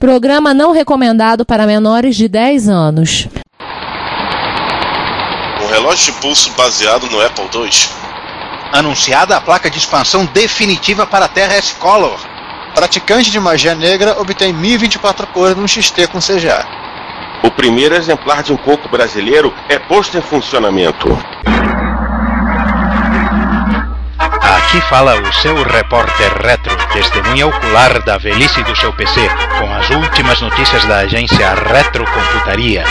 Programa não recomendado para menores de 10 anos. Um relógio de pulso baseado no Apple II. Anunciada a placa de expansão definitiva para a Terra S-Color. Praticante de magia negra obtém 1024 cores no XT com CGA. O primeiro exemplar de um coco brasileiro é posto em funcionamento. Aqui fala o seu repórter retro, testemunha ocular da velhice do seu PC, com as últimas notícias da agência Retrocomputaria.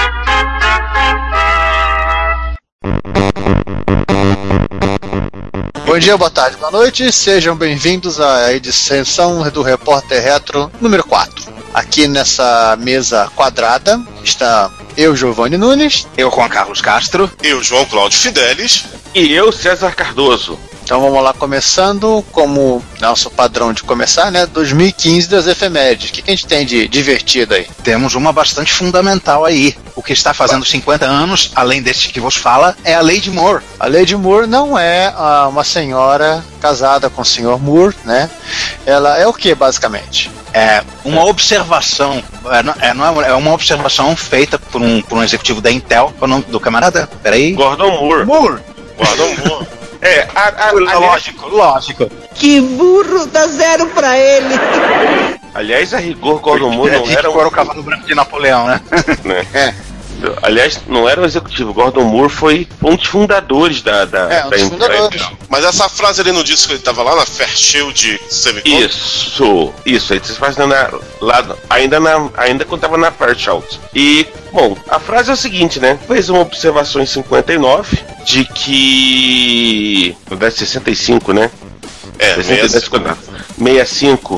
Bom dia, boa tarde, boa noite, sejam bem-vindos à edição do Repórter Retro número 4. Aqui nessa mesa quadrada está eu, Giovanni Nunes. Eu, Juan Carlos Castro. Eu, João Cláudio Fidelis. E eu, César Cardoso. Então vamos lá, começando como nosso padrão de começar, né? 2015 das efemérides. O que, que a gente tem de divertido aí? Temos uma bastante fundamental aí. O que está fazendo 50 anos, além deste que vos fala, é a Lady Moore. A Lady Moore não é ah, uma senhora casada com o senhor Moore, né? Ela é o que, basicamente? É uma observação, é, não, é, não é, é uma observação feita por um, por um executivo da Intel, qual é o nome do camarada? Peraí. Gordon Moore. Moore! Gordon Moore. É, a, a, aliás, lógico, lógico. Que burro, dá zero pra ele. aliás, a rigor, Gordon Moore É não de era um, era o cavalo branco de Napoleão, né? né? É. Aliás, não era o executivo. Gordon Moore foi um dos fundadores da, da, É, um da fundadores. Mas essa frase ali no disco que ele tava lá na Fairchild Semicon. Isso, isso. Aí você faz na, lá, ainda, na, ainda quando tava na Fairchild. E, bom, a frase é o seguinte, né? Fez uma observação em 59 de que. Deve 65, né? É, 60, 65. 65,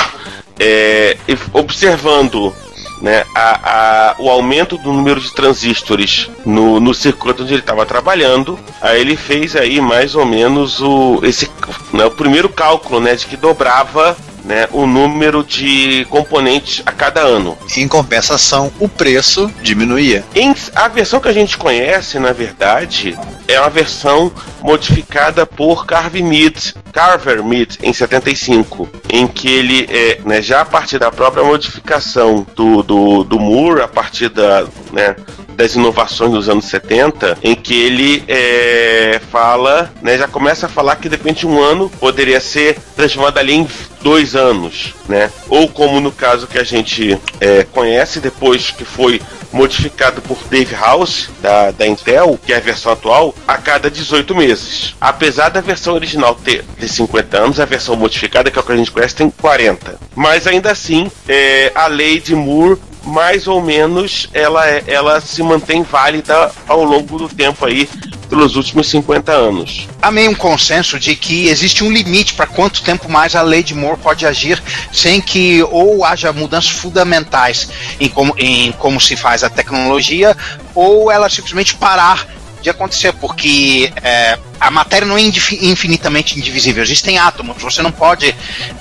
é, observando né, a, a- o aumento do número de transistores no, no circuito onde ele estava trabalhando, aí ele fez aí mais ou menos o, esse, né, o primeiro cálculo né, de que dobrava né, o número de componentes a cada ano. Em compensação, o preço diminuía. Em- a versão que a gente conhece, na verdade, é uma versão modificada por Carver Mead, Carver Mead em 75, em que ele, é, né, já a partir da própria modificação do, do, do a partir da, né, das inovações dos anos 70, em que ele é, fala, né, já começa a falar que de repente um ano poderia ser transformado ali em dois anos, né? Ou como no caso que a gente é, conhece depois que foi modificado por Dave House da, da Intel, que é a versão atual, a cada 18 meses. Apesar da versão original ter de 50 anos, a versão modificada, que é o que a gente conhece, tem 40. Mas ainda assim, é, a lei de Moore mais ou menos ela, é- ela se mantém válida ao longo do tempo aí pelos últimos 50 anos. Há meio um consenso de que existe um limite para quanto tempo mais a lei de Moore pode agir sem que ou haja mudanças fundamentais em como, em como se faz a tecnologia ou ela simplesmente parar de acontecer, porque é, a matéria não é infinitamente indivisível. Existem átomos. Você não pode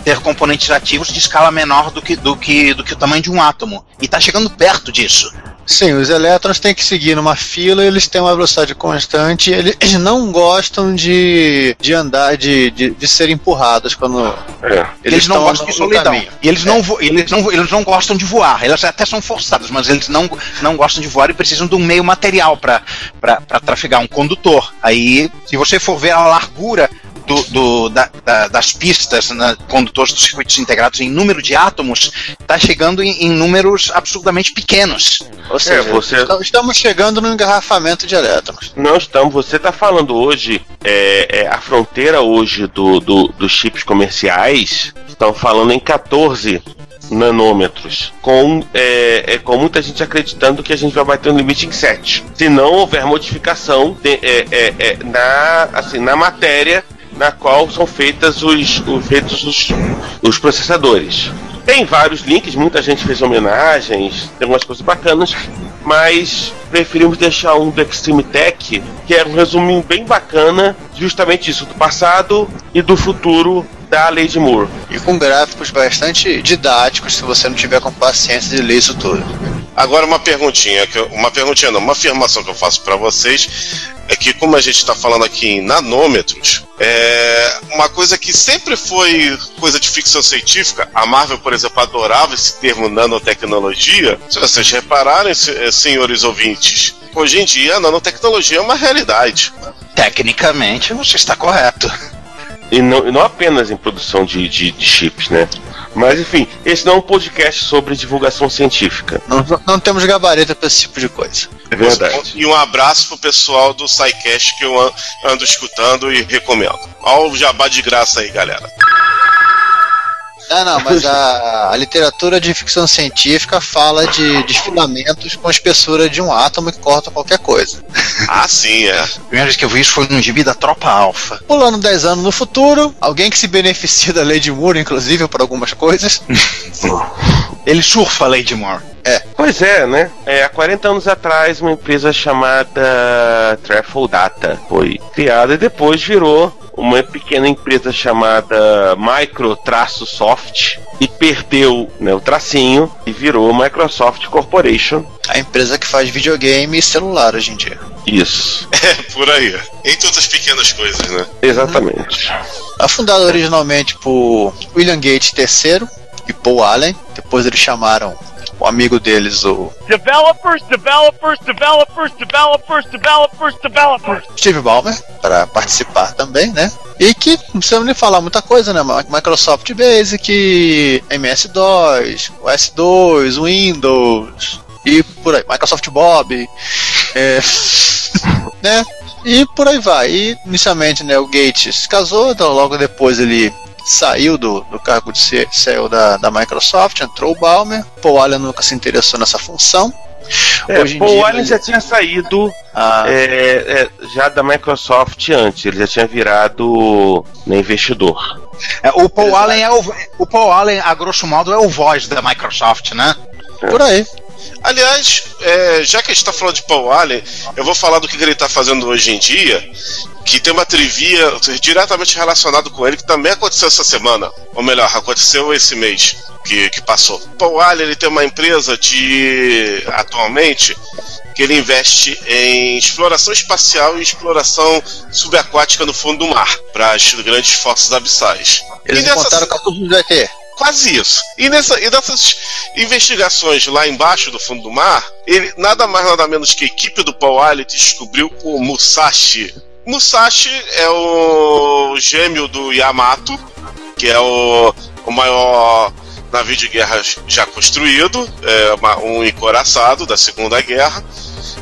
ter componentes ativos de escala menor do que, do que, do que o tamanho de um átomo. E está chegando perto disso. Sim, os elétrons têm que seguir numa fila, eles têm uma velocidade constante, eles eles não gostam de, de andar, de, de, de ser empurrados quando É. Eles, não estão gostam de solidão. E eles, não vo- eles, não, eles não gostam de voar. Eles até são forçados, mas eles não, não gostam de voar e precisam de um meio material para trafegar, um condutor. Aí, se você for ver a largura do, do- da- da- das pistas, né, condutores dos circuitos integrados em número de átomos, está chegando em, em números absurdamente pequenos. Ou seja, você- esta- estamos chegando no engarrafamento de elétrons. Não estamos. Você está falando hoje, é, é, a fronteira hoje do, do- dos chips comerciais estão falando em 14 nanômetros, com, é, é, com muita gente acreditando que a gente vai bater um limite em 7. Se não houver modificação de- é, é, é, na, assim, na matéria na qual são feitas os, os, feitos os, os processadores. Tem vários links, muita gente fez homenagens, tem algumas coisas bacanas, mas preferimos deixar um do Extreme Tech, que é um resuminho bem bacana, justamente isso, do passado e do futuro da Lady Moore. E com gráficos bastante didáticos, se você não tiver com paciência de ler isso tudo. Agora uma perguntinha, uma perguntinha não, uma afirmação que eu faço pra vocês. é que, como a gente está falando aqui em nanômetros, é uma coisa que sempre foi coisa de ficção científica. A Marvel, por exemplo, adorava esse termo nanotecnologia. Se vocês repararem, eh, senhores ouvintes, hoje em dia a nanotecnologia é uma realidade. Tecnicamente, você está correto. E não, e não apenas em produção de, de, de chips, né? Mas enfim, esse não é um podcast sobre divulgação científica. Não, não temos gabarito para esse tipo de coisa. É verdade. E um abraço pro pessoal do SciCast que eu ando escutando e recomendo. Olha o jabá de graça aí, galera. Não, não, mas a, a, literatura de ficção científica fala de desfilamentos com espessura de um átomo que corta qualquer coisa. Ah, sim, é. A primeira vez que eu vi isso foi num gibi da Tropa Alpha. Pulando 10 anos no futuro, alguém que se beneficia da Lei de Moore, inclusive, por algumas coisas. Ele surfa a Lei de Moore. É. Pois é, né? É, há 40 anos atrás, uma empresa chamada Truffle Data foi criada e depois virou uma pequena empresa chamada Micro-Soft e perdeu né, o tracinho e virou Microsoft Corporation. A empresa que faz videogame e celular hoje em dia. Isso. É, por aí. Entre outras pequenas coisas, né? Exatamente. Hum. Fundada originalmente por William Gates III e Paul Allen. Depois eles chamaram o amigo deles, o. Developers, developers, developers, developers, developers, developers. Steve Ballmer, para participar também, né? E que não precisamos nem falar muita coisa, né? Microsoft Basic, MS2, OS2, Windows e por aí. Microsoft Bob, é, né? E por aí vai. E inicialmente, né, o Gates se casou, então logo depois ele saiu do, do cargo de CEO da, da Microsoft, entrou o Balmer. Paul Allen nunca se interessou nessa função. É, Hoje Paul dia, Allen ele... já tinha saído ah. é, é, já da Microsoft antes, ele já tinha virado né, investidor. É, o Paul Allen é o, o Paul Allen, a grosso modo, é o voz da Microsoft, né? Por aí. Aliás, é, já que a gente está falando de Paul Allen, eu vou falar do que ele está fazendo hoje em dia, que tem uma trivia diretamente relacionado com ele, que também aconteceu essa semana. Ou melhor, aconteceu esse mês que, que passou. Paul Allen ele tem uma empresa de. atualmente que ele investe em exploração espacial e exploração subaquática no fundo do mar, para as grandes forças abissais. Eles e encontraram nessa... do ET. Quase isso. E, nessa, e nessas investigações lá embaixo do fundo do mar, ele nada mais nada menos que a equipe do Paul Allen descobriu o Musashi. Musashi é o gêmeo do Yamato, que é o, o maior navio de guerra já construído, é uma, um encoraçado da Segunda Guerra,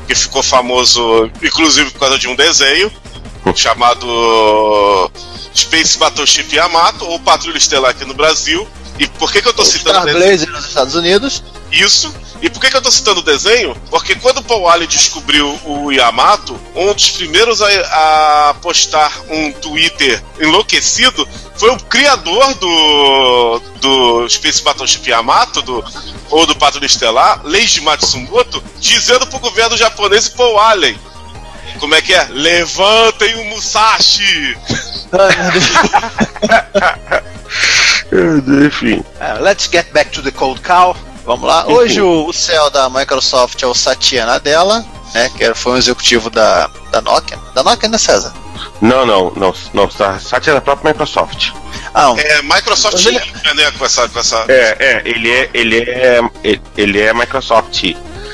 que ficou famoso inclusive por causa de um desenho chamado Space Battleship Yamato, ou Patrulha Estelar aqui no Brasil, e por que, que eu tô citando Star Blazer nos Estados Unidos? Isso. E por que, que eu tô citando o desenho? Porque quando o Paul Allen descobriu o Yamato, um dos primeiros a, a postar um Twitter enlouquecido foi o criador do, do Space Battleship Yamato, do, ou do Patrulha Estelar, Leiji Matsumoto, dizendo pro governo japonês e Paul Allen como é que é? Levantem o Musashi! Enfim. Uh, let's get back to the cold cow. Vamos lá. Hoje o, o CEO da Microsoft é o Satya Nadella, né? Que foi um executivo da, da Nokia. Da Nokia, né, César? Não, não, não, não. Satya é da própria Microsoft. Ah, um... É Microsoft ele... né, com essa, com essa. É, é, ele é, ele é, ele é Microsoft,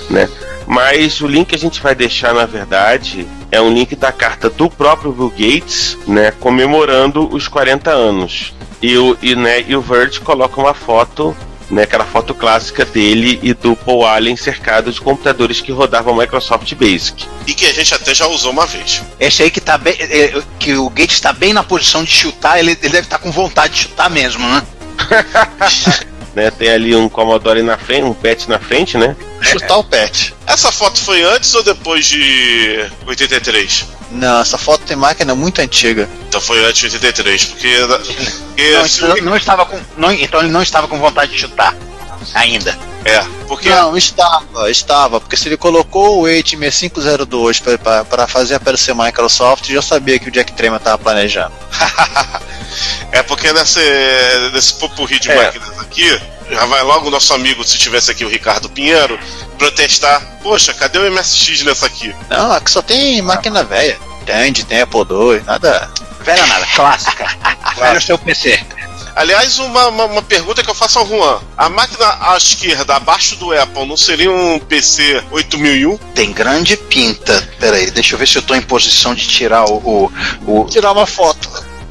né? Mas o link que a gente vai deixar, na verdade, é um link da carta do próprio Bill Gates, né, comemorando os 40 anos. E o, e, né, e o Verge coloca uma foto né, aquela foto clássica dele e do Paul Allen cercado de computadores que rodavam Microsoft Basic. E que a gente até já usou uma vez. Esse aí que tá bem. É, que o Gates está bem na posição de chutar, ele, ele deve estar tá com vontade de chutar mesmo, né? né? Tem ali um Commodore na frente, um pet na frente, né? Chutar o pet. Essa foto foi antes ou depois de 83? Não, essa foto tem máquina muito antiga. Então foi antes de 83, porque. não, se... Então não estava com, não, então ele não estava com vontade de chutar. Ainda. É, porque. Não, estava, estava. Porque se ele colocou o 86502 para fazer aparecer Microsoft, já sabia que o Jack Tremor estava planejando. é porque nesse, nesse popurri de é. máquinas aqui, já vai logo o nosso amigo, se tivesse aqui o Ricardo Pinheiro, protestar. Poxa, cadê o MSX nessa aqui? Não, aqui só tem máquina velha. Tandy, tem Apple II, nada. Velha nada, clássica. Vai no seu PC. Aliás, uma, uma, uma pergunta que eu faço ao Juan. A máquina à esquerda, abaixo do Apple, não seria um PC 8001? Tem grande pinta. Pera aí, deixa eu ver se eu tô em posição de tirar o. o, o- Tirar uma foto.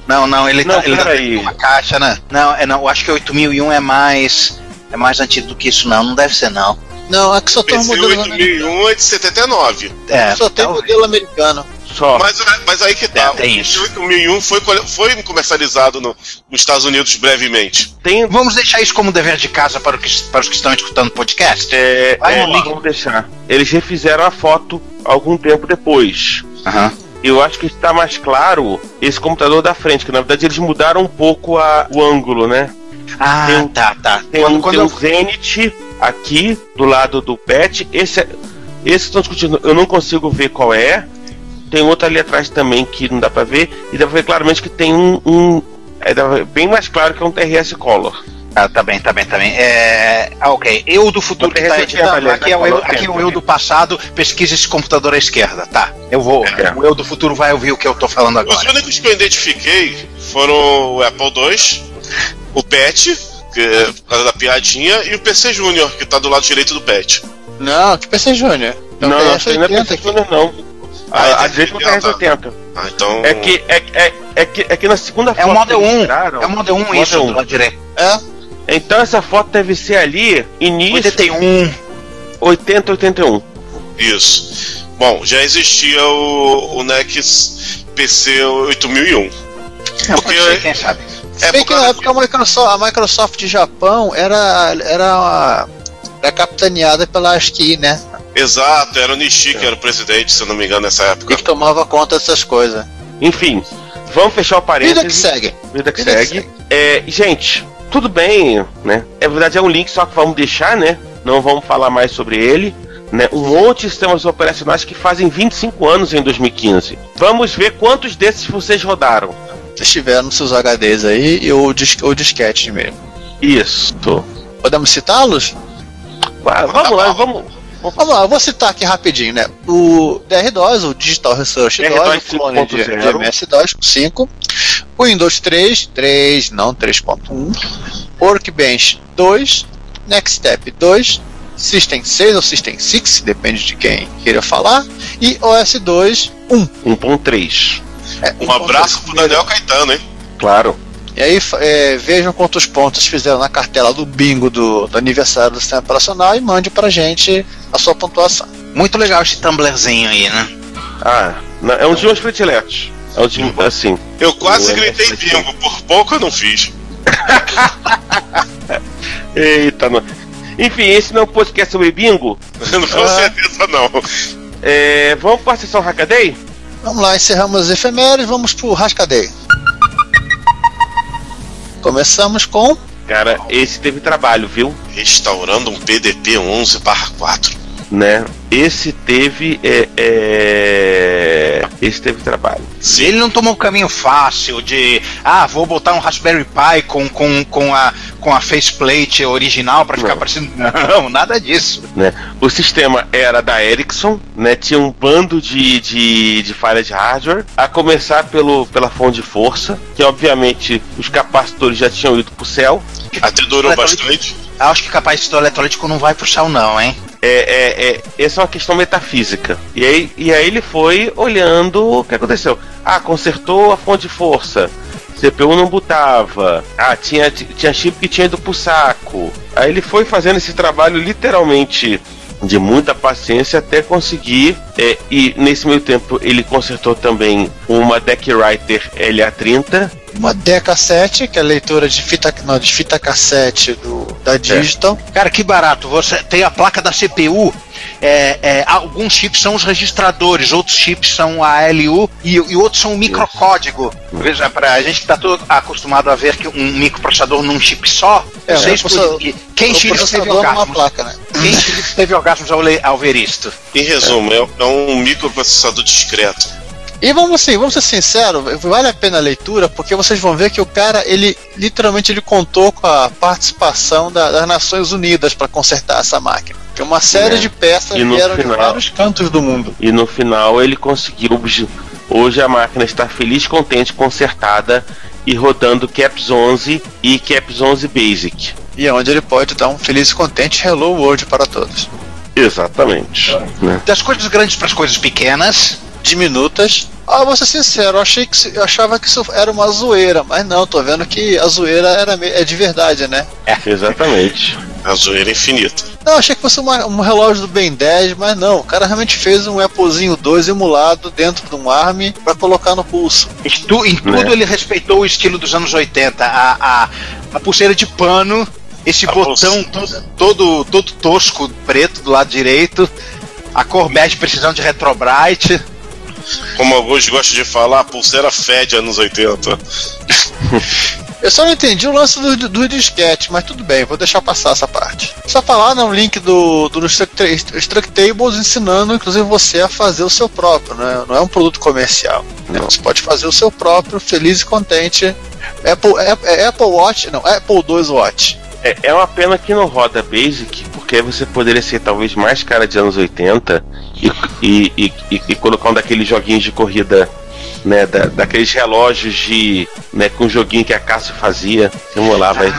Não, não, ele Não, tá. Ele tá uma caixa, né? Não, é não. Eu acho que 8001 é mais. É mais antigo do que isso, não. Não deve ser, não. Não, aqui só tem um modelo americano. 8001 é de 79. É, Só tem talvez. modelo americano. Só. Mas, mas aí que tá. É, tem o isso. 8001 foi, foi comercializado no- nos Estados Unidos brevemente. Tem. Vamos deixar isso como dever de casa para, o que- para os que estão escutando o podcast? É, Vai é, vamos deixar. Eles refizeram a foto algum tempo depois. Aham. Eu acho que está mais claro esse computador da frente, que na verdade eles mudaram um pouco a- o ângulo, né? Ah, Tem tá, tá. Tem, quando um, quando tem eu- um Zenith aqui do lado do PET. Esse, é- esse estão discutindo, eu não consigo ver qual é. Tem outro ali atrás também que não dá pra ver. E dá pra ver claramente que tem um. um- é bem mais claro que é um TRS Color. Ah, tá bem, tá bem, tá bem. É... Ah, ok. Eu do futuro Não que tem tá editando, aqui, é, o eu, aqui é o eu do passado, pesquisa esse computador à esquerda, tá? Eu vou. É. O eu do futuro vai ouvir o que eu tô falando Os agora. únicos que eu identifiquei foram o Apple II, o PET, que é por causa da piadinha, e o PC Júnior, que tá do lado direito do PET. Não, que PC Júnior. Então, não, tem não, aí não é S80 PC aqui. Junior, não. Ah, a, é a direita é o tá. TRS-80. Ah, então. É que, é, é, é, que, é que na segunda É o foto Model que eles 1. tiraram- É o Model 1 Model isso 1. do lado direito. É, Então essa foto deve ser ali, início 81. 80, 81. Isso. Bom, já existia o, o NEC PC 8001. Não, Porque- pode ser, quem sabe. É Se bem que na época a Microsoft, a Microsoft Japão era, era, uma- era capitaneada pela ASCII, né? Exato, era o Nishi que era o presidente, se eu não me engano, nessa E época. que tomava conta dessas coisas. Enfim, vamos fechar o Vida que parênteses. segue. Vida que Vida que segue. É, gente, tudo bem, né? É verdade, é um link só que vamos deixar, né? Não vamos falar mais sobre ele. Né? Um monte de sistemas operacionais que fazem 25 anos em 2015. Vamos ver quantos desses vocês rodaram. Vocês tiveram seus HDs aí e o, dis o disquete mesmo. Isso. Podemos citá-los? Vamos lá, vamos. Vamos lá, eu vou citar aqui rapidinho, né? O DR-DOS, o Digital Research DOS, DR-DOS o clone de, de 5.0. MS-DOS 5, o Windows 3, 3, não 3.1, Workbench 2, Nextstep 2, System 6 ou System 6, depende de quem queira falar, e OS 2 1. 1.3. É, Um abraço pro Daniel Caetano, hein? Claro. E aí é, vejam quantos pontos fizeram na cartela do bingo do, do aniversário do sistema operacional e mande pra gente a sua pontuação. Muito legal esse Tumblrzinho aí, né? Ah, não, é um dos meus prediletos. É um de, assim. Eu quase O gritei MS. bingo, por pouco eu não fiz. Eita, não. Enfim, esse não é um podcast sobre bingo. Com certeza não. É, vamos para a sessão Hackaday? Vamos lá, encerramos as efemérides, vamos pro Rascadeio. Começamos com Cara, esse teve trabalho, viu? Restaurando um PDP 11/4. Né? Esse teve. É, é, Esse teve trabalho. Ele não tomou o caminho fácil de, ah, vou botar um Raspberry Pi com, com, com, a, com a faceplate original para ficar Não. parecendo. Não, nada disso. Né? O sistema era da Ericsson, né? tinha um bando de, de, de falhas de hardware, a começar pelo, pela fonte de força, que obviamente os capacitores já tinham ido pro céu. Até durou bastante. Acho que capacitor eletrolítico não vai pro céu, não, hein? É, é, é, essa é uma questão metafísica. E aí, e aí ele foi olhando o que aconteceu. Ah, consertou a fonte de força. CPU não botava. Ah, tinha, tinha chip que tinha ido pro saco. Aí ele foi fazendo esse trabalho literalmente de muita paciência até conseguir. é, e nesse meio tempo ele consertou também uma Deckwriter LA30. Uma D-cassete, que é a leitura de fita, não, de fita cassete do, da Digital. Cara, que barato. Você tem a placa da CPU. é, é, alguns chips são os registradores, outros chips são a ALU e, e outros são o microcódigo. Veja, pra gente que está todo acostumado a ver que um microprocessador num chip só, É, vocês quem Philips teve numa orgasmos? placa, né? Quem Philips teve orgasmos ao, ao ver isto? Em resumo, é, é um microprocessador discreto. E vamos assim, vamos ser sinceros, vale a pena a leitura, porque vocês vão ver que o cara, ele literalmente ele contou com a participação da- das Nações Unidas para consertar essa máquina. Que uma série É. de peças E no vieram de final- vários cantos do mundo. E no final ele conseguiu. Hoje a máquina está feliz, contente, consertada e rodando Caps 11 e Caps 11 Basic. E é onde ele pode dar um feliz e contente Hello World para todos. Exatamente. Né? Das coisas grandes para as coisas pequenas. Diminutas. Ah, vou ser sincero, eu achei que eu achava que isso era uma zoeira, mas não, tô vendo que a zoeira era é de verdade, né? Exatamente. A zoeira infinita. Não, achei que fosse uma- um relógio do Ben 10, mas não, o cara realmente fez um Applezinho 2 emulado dentro de um ARM para colocar no pulso. Em, tu- em tudo Né? ele respeitou o estilo dos anos 80. A, a, a pulseira de pano, esse A botão todo, todo, todo tosco, preto do lado direito, a cor bege precisão de Retrobrite. Como alguns gostam de falar, a pulseira fede anos 80. Eu só não entendi o lance do, do disquete, mas tudo bem, vou deixar passar essa parte. Só falar no link do, do Struct- Structables ensinando, inclusive, você a fazer o seu próprio, né? Não é um produto comercial. né? Você pode fazer o seu próprio, feliz e contente. Apple, Apple, é Apple Watch, não, Apple 2 Watch. É, é uma pena que não roda Basic, porque aí você poderia ser talvez mais cara de anos 80 e, e, e, e- e colocar um daqueles joguinhos de corrida, né? Da, daqueles relógios de. né, com um joguinho que a Cássio fazia. Simulava aí.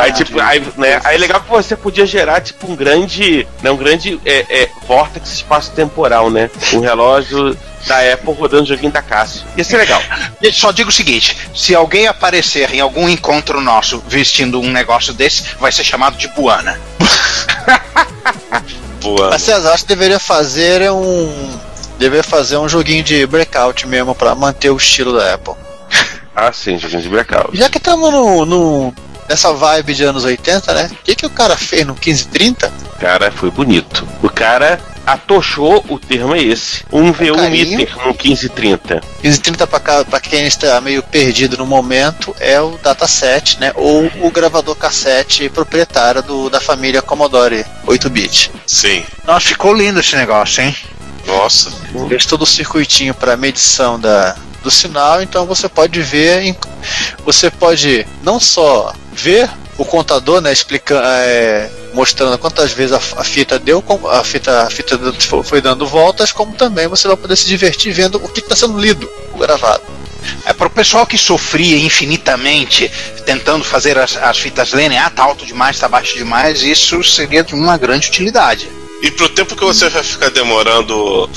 Aí, tipo, aí, né, aí legal que você podia gerar tipo um grande. Né, um grande é, é, vórtice espaço-temporal, né? Um relógio da Apple rodando o joguinho da Cássio. Ia ser legal. Eu só digo o seguinte: se alguém aparecer em algum encontro nosso vestindo um negócio desse, vai ser chamado de Buana. Voando. Mas César, acho que deveria fazer um. Deveria fazer um joguinho de breakout mesmo para manter o estilo da Apple. Ah, sim, joguinho de blackout. Já que estamos no, no- nessa vibe de anos 80, né? O que, que o cara fez no 1530? Cara, foi bonito. O cara atochou, o termo é esse. Um V1 carinho. meter no 1530. 1530 para quem está meio perdido no momento, é o dataset, né? Ou o gravador cassete proprietário do, da família Commodore 8-bit. Sim. Nossa, ficou lindo esse negócio, hein? Nossa. Fez todo o circuitinho para medição da, do sinal, então você pode ver, você pode não só ver o contador, né, explicando, é, mostrando quantas vezes a, a fita deu, como a fita, a fita foi dando voltas, como também você vai poder se divertir vendo o que está sendo lido, o gravado. É para o pessoal que sofria infinitamente tentando fazer as, as fitas lerem, ah, tá alto demais, tá baixo demais, isso seria de uma grande utilidade. E pro tempo que você vai ficar demorando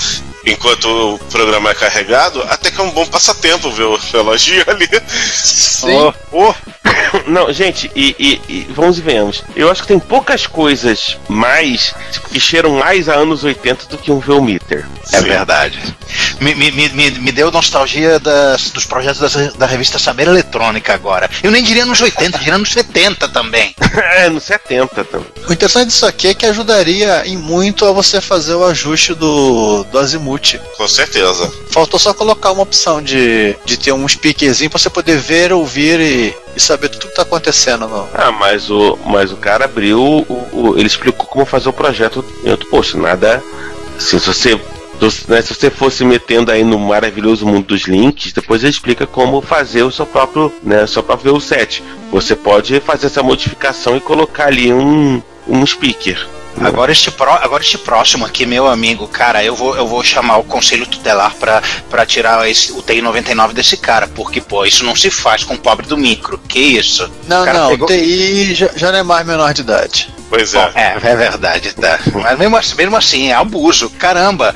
enquanto o programa é carregado, até que é um bom passatempo ver o reloginho ali. Sim. Oh, Não, gente, e, e- e vamos e venhamos. Eu acho que tem poucas coisas mais tipo, que cheiram mais a anos 80 do que um Velmeter. é Sim. verdade. Me, me, me, me- deu nostalgia das- dos projetos das- da revista Saber Eletrônica agora. Eu nem diria nos 80, diria nos 70 também. é, nos 70 também. O interessante disso aqui é que ajudaria em muito a você fazer o ajuste do, do azimuth. Com certeza. Faltou só colocar uma opção de, de ter um speakerzinho para você poder ver, ouvir e, e saber tudo que está acontecendo no, Ah, mas o, mas o cara abriu, o, o- ele explicou como fazer o projeto. Eu, poxa, nada. Assim, se você. Né, se você fosse metendo aí no maravilhoso mundo dos links, depois ele explica como fazer o seu próprio, né, o seu próprio VU7. Você pode fazer essa modificação e colocar ali um, um speaker. Agora este, pró- agora este próximo aqui, meu amigo, cara, eu vou, eu vou chamar o conselho tutelar pra, pra tirar esse, o TI 99 desse cara, porque, pô, isso não se faz com o pobre do micro. Que isso? Não, O cara não, pegou- TI já, já não é mais menor de idade. Pois Bom, é. é, é verdade, tá. Mas mesmo assim, mesmo assim, é abuso. Caramba!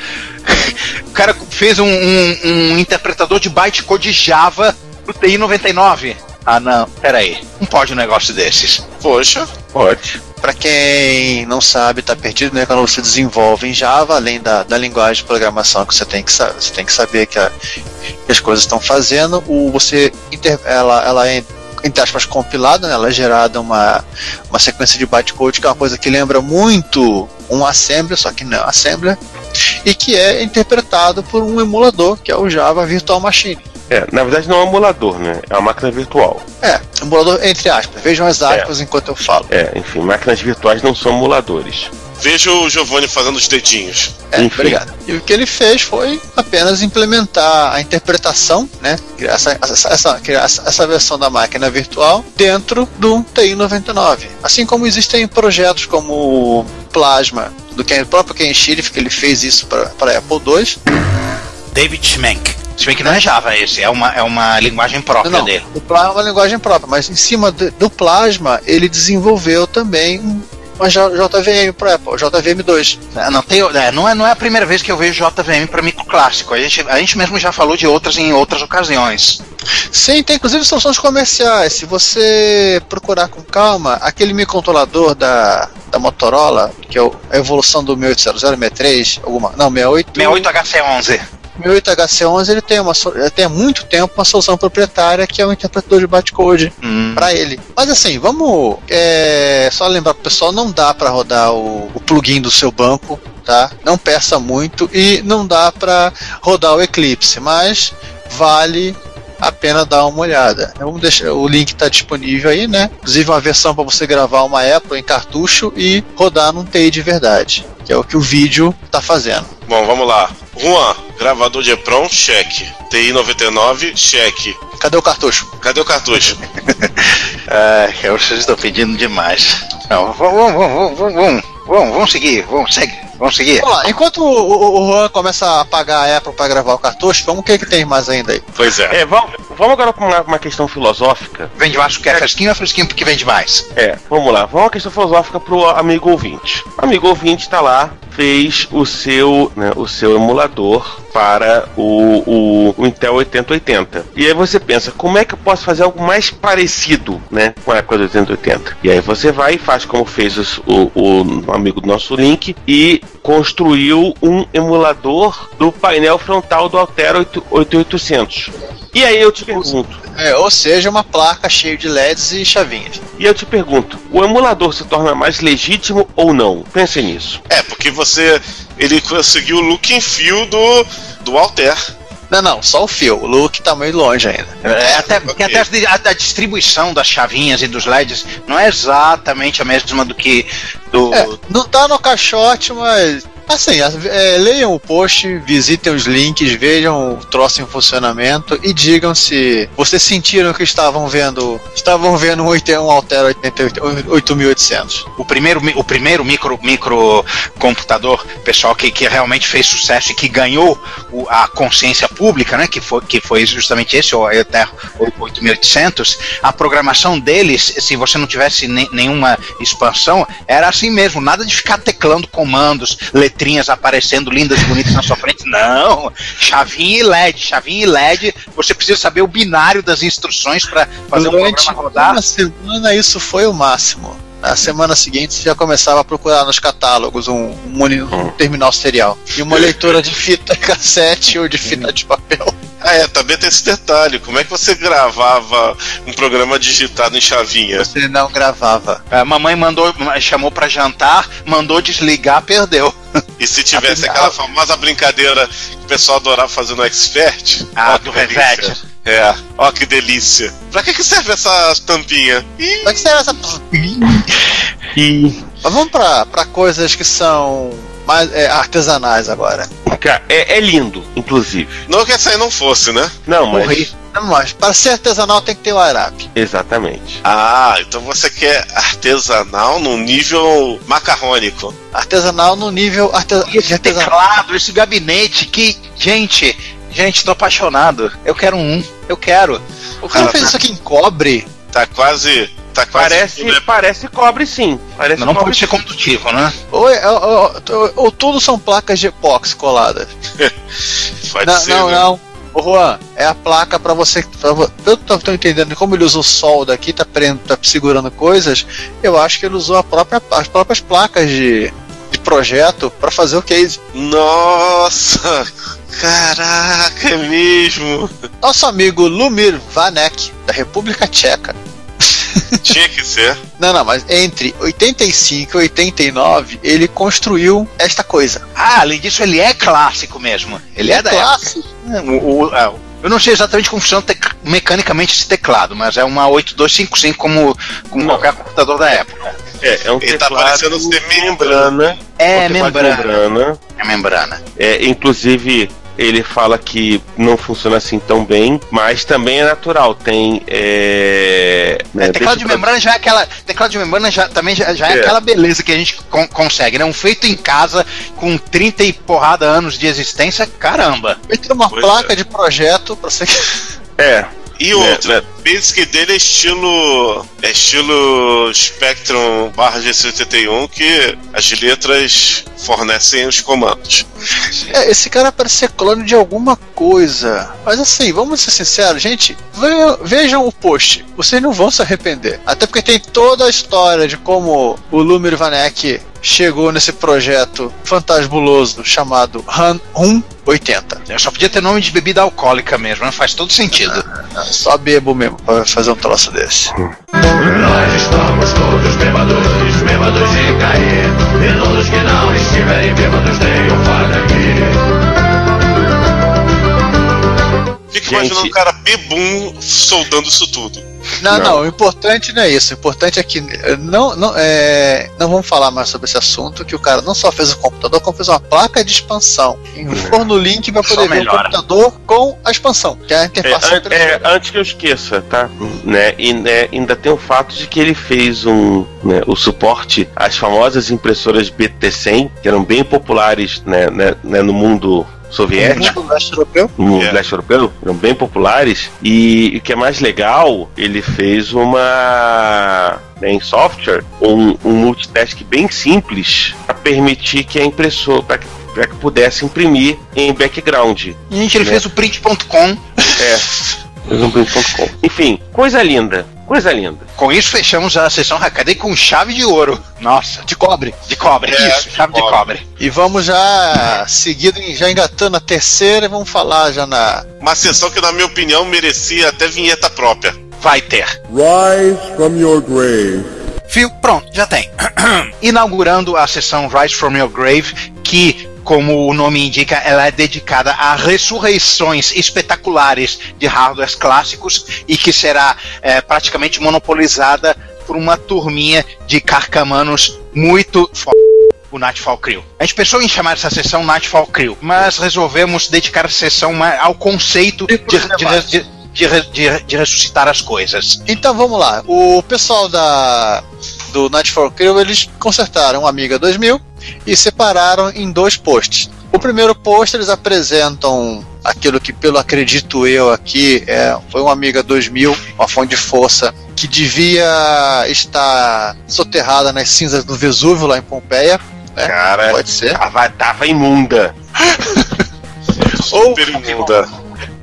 O cara fez um, um- um interpretador de bytecode Java pro TI 99. Ah, não, peraí. Não pode um negócio desses. Poxa. Pode. Para quem não sabe, tá perdido, né? Quando você desenvolve em Java, além da, da linguagem de programação que você tem que, você tem que saber que, a- que as coisas estão fazendo, o, você inter- ela, ela é entre aspas compilada, né? ela é gerada uma, uma sequência de bytecode que é uma coisa que lembra muito um assembler, só que não é um assembler, e que é interpretado por um emulador, que é o Java Virtual Machine. É, na verdade não é um emulador, né? É uma máquina virtual. É, emulador entre aspas. Vejam as aspas enquanto eu falo. É, enfim, máquinas virtuais não são emuladores. Veja o Giovanni fazendo os dedinhos. É, Enfim. obrigado. E o que ele fez foi apenas implementar a interpretação, né? Criar essa, essa, essa, essa, essa versão da máquina virtual dentro do TI-99. Assim como existem projetos como o Plasma, do que o próprio Ken Shirif, que ele fez isso para Apple II. David Schmenck. Se bem que não é Java esse, é uma, é uma linguagem própria Não, dele. o Plasma é uma linguagem própria, mas em cima do, do Plasma ele desenvolveu também um- uma JVM para Apple, JVM2. É, Não, tem, é, não, é, não é a primeira vez que eu vejo JVM para microclássico. A gente, a gente mesmo já falou de outras em outras ocasiões. Sim, tem inclusive soluções comerciais. Se você procurar com calma, aquele microcontrolador da, da Motorola, que é a evolução do 6800, 63, alguma, não, 68, 68HC11. 68HC11, ele tem, uma, ele tem há muito tempo uma solução proprietária que é um interpretador de bytecode Hum. para ele. Mas assim, vamos é, só lembrar pro pessoal, não dá para rodar o, o plugin do seu banco, tá? Não peça muito e não dá para rodar o Eclipse, mas vale a pena dar uma olhada. Vamos deixar o link está disponível aí, né? Inclusive uma versão para você gravar uma Apple em cartucho e rodar num TI de verdade, que é o que o vídeo está fazendo. Bom, vamos lá. Juan, gravador de EPROM, cheque. TI 99, cheque. Cadê o cartucho? Cadê o cartucho? É, vocês estão pedindo demais. Não, vamos, vamos, vamos, vamos, vamos, vamos, vamos seguir, vamos, segue, vamos seguir. Vamos lá, enquanto o, o, o Juan começa a pagar a Apple para gravar o cartucho, vamos o que, que tem mais ainda aí? Pois é. É, vamos, vamos agora para uma, uma questão filosófica. Vende mais porque é fresquinho ou é fresquinho porque vende mais? É, vamos lá. Vamos uma questão filosófica pro amigo ouvinte. O amigo ouvinte tá lá, fez o seu, né, o seu emulador para o, o, o Intel 8080. E aí você pensa, como é que eu posso fazer algo mais parecido, né, com a coisa do 8080? E aí você vai e faz como fez os- o, o amigo do nosso link e construiu um emulador do painel frontal do Altera 8- 8800. E aí eu te pergunto, É, ou seja, uma placa cheia de LEDs e chavinhas. e eu te pergunto, o emulador se torna mais legítimo ou não? Pense nisso. É, porque você. Ele conseguiu o look and feel do, do Alter. Não, não, só o fio. O look tá meio longe ainda. É, até, porque até a, a distribuição das chavinhas e dos LEDs não é exatamente a mesma do que do. É, não tá no caixote, mas. Assim, as- é, leiam o post, visitem os links, vejam o troço em funcionamento e digam se vocês sentiram que estavam vendo. Estavam vendo um, 80 um Altera 88 8800. O primeiro, o primeiro micro, micro computador, pessoal, que, que realmente fez sucesso e que ganhou o- a consciência pública, né? Que foi, que foi justamente esse, o até 8800. A programação deles, se você não tivesse ne- nenhuma expansão, era assim mesmo, nada de ficar teclando comandos, letrinhas aparecendo lindas e bonitas na sua frente. Não, chavinha e LED, chavinha e LED. Você precisa saber o binário das instruções para fazer um Durante programa rodar. uma semana isso foi o máximo. Na semana seguinte você já começava a procurar nos catálogos um, um um terminal serial. E uma leitora de fita cassete ou de fita de papel. Ah, é, também tem esse detalhe. Como é que você gravava um programa digitado em chavinha? Você não gravava. A mamãe mandou, chamou pra jantar, mandou desligar, perdeu. E se tivesse aquela famosa brincadeira que o pessoal adorava fazer no Expert? Ah, Ó, que do delícia. Revete. É, ó que delícia. Pra que, que serve essa tampinha? Ih, é que será essa. Mas vamos pra, pra coisas que são mais é, artesanais agora. cara, é, é lindo, inclusive. não que essa aí não fosse, né? Não, mas. Morri. Não, Mas para ser artesanal tem que ter o WireUp. Exatamente. Ah, então você quer artesanal no nível macarrônico. Artesanal no nível arte... E esse de artesanal. teclado, esse gabinete, que. Gente, gente, tô apaixonado. Eu quero um. Eu quero. O cara Cara, fez isso aqui em cobre. Tá quase. Tá quase. Parece, parece cobre sim. Parece Não, não cobre pode ser condutivo, né? Ou, é- ou, ou- ou tudo são placas de epóxi coladas. Pode não, ser, não, né? não. Ô Juan, é a placa pra você. Pra, vo- eu tô, tô entendendo como ele usa o solda aqui, tá, prendo, tá segurando coisas. Eu acho que ele usou a própria, as próprias placas de, de projeto pra fazer o case. Nossa! Caraca, é mesmo! Nosso amigo Lumir Vanek, da República Tcheca. Tinha que ser. Não, não, mas entre 85 e 89 ele construiu esta coisa. Ah, além disso, ele é clássico mesmo. Ele é, da clássico. época. O- o- é, eu não sei exatamente como funciona tec- mecanicamente esse teclado, mas é uma 8255 como, como qualquer computador da época. É, é um Ele tá teclado parecendo ser membrana. É membrana. membrana. É membrana. É, inclusive, ele fala que não funciona assim tão bem, mas também é natural. Tem. É, né, É, teclado de membrana já é aquela. Teclado de membrana já, também já, já é, É. aquela beleza que a gente con- consegue, né? Um feito em casa com 30 e porrada anos de existência, caramba. Feito uma Pois placa é. de projeto pra você. É. E outro, né. basic dele é estilo. É estilo Spectrum barra G71 que as letras fornecem os comandos. É, esse cara parece ser clone de alguma coisa. Mas assim, vamos ser sinceros, gente. Ve- Vejam o post. Vocês não vão se arrepender. Até porque tem toda a história de como o Lumir Vanek chegou nesse projeto fantasbuloso chamado Han 180. Eu só podia ter nome de bebida alcoólica mesmo, né? Faz todo sentido. Só bebo mesmo pra fazer um troço desse. Nós estamos todos bêbados, bêbados de cair. E todos que não estiverem bêbados tenham farda aqui. Fica Gente. imaginando um cara bebum soldando isso tudo. Não, Não. não, o importante não é isso. O importante é que eh, não, não, é, não vamos falar mais sobre esse assunto, que o cara não só fez o computador, como fez uma placa de expansão. Em forno link vai Só poder ver o computador com a expansão, que é a É, interface an- é, antes que eu esqueça, tá? Né, e né, ainda tem o fato de que ele fez um né, o suporte às famosas impressoras BT100, que eram bem populares né, né, né, no mundo soviético, no leste europeu. mundo É. leste europeu, eram bem populares. E o que é mais legal, ele fez uma né, em software um, um multitask bem simples para permitir que a impressora para que, pra que pudesse imprimir em background. Gente, ele Né? fez o print.com. É. Fez um print.com. Enfim, coisa linda. Coisa linda. Com isso, fechamos a sessão Hackaday com chave de ouro. Nossa, de cobre. De cobre, É, isso, de chave de cobre. cobre. E vamos já seguido, já engatando a terceira e vamos falar já na. Uma sessão que, na minha opinião, merecia até vinheta própria. Vai ter. Rise from your grave. Fio, pronto, já tem. Inaugurando a sessão Rise from Your Grave, que, como o nome indica, ela é dedicada a ressurreições espetaculares de hardwares clássicos e que será eh, praticamente monopolizada por uma turminha de carcamanos muito foda. O Nightfall Crew. A gente pensou em chamar essa sessão Nightfall Crew, mas resolvemos dedicar a sessão ao conceito de, de, de, de, re- de- de ressuscitar as coisas. Então vamos lá. O pessoal da do Nightfall Crew eles consertaram o Amiga 2000 e separaram em dois posts. O primeiro post eles apresentam aquilo que, pelo acredito eu aqui, é, foi um Amiga 2000, uma fonte de força que devia estar soterrada nas cinzas do Vesúvio lá em Pompeia. né? Cara, Pode ser. tava, tava imunda. Super imunda.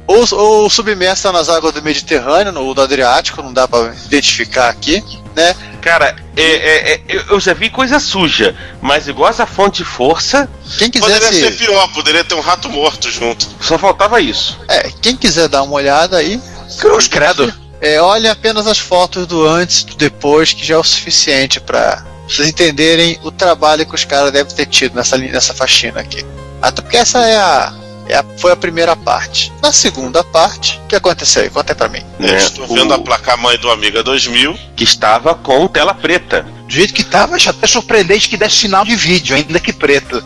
Ou, ou submersa nas águas do Mediterrâneo, ou do Adriático, não dá pra identificar aqui, né? Cara, é- é- é- eu- já vi coisa suja, mas igual essa fonte de força, Quem Poderia ser pior, poderia ter um rato morto junto. só faltava isso. é, quem quiser dar uma olhada aí, Cruz credo. É, olhe apenas as fotos do antes e do depois, que já é o suficiente para vocês entenderem o trabalho que os caras devem ter tido nessa, nessa faxina aqui. Até porque essa é a, é a- foi a primeira parte. Na segunda parte, o que aconteceu aí? Conta aí pra mim. Eu né? estou O- vendo a placa-mãe do Amiga 2000. que estava com tela preta. Do jeito que tava, já até surpreendente que desse sinal de vídeo, ainda que preto.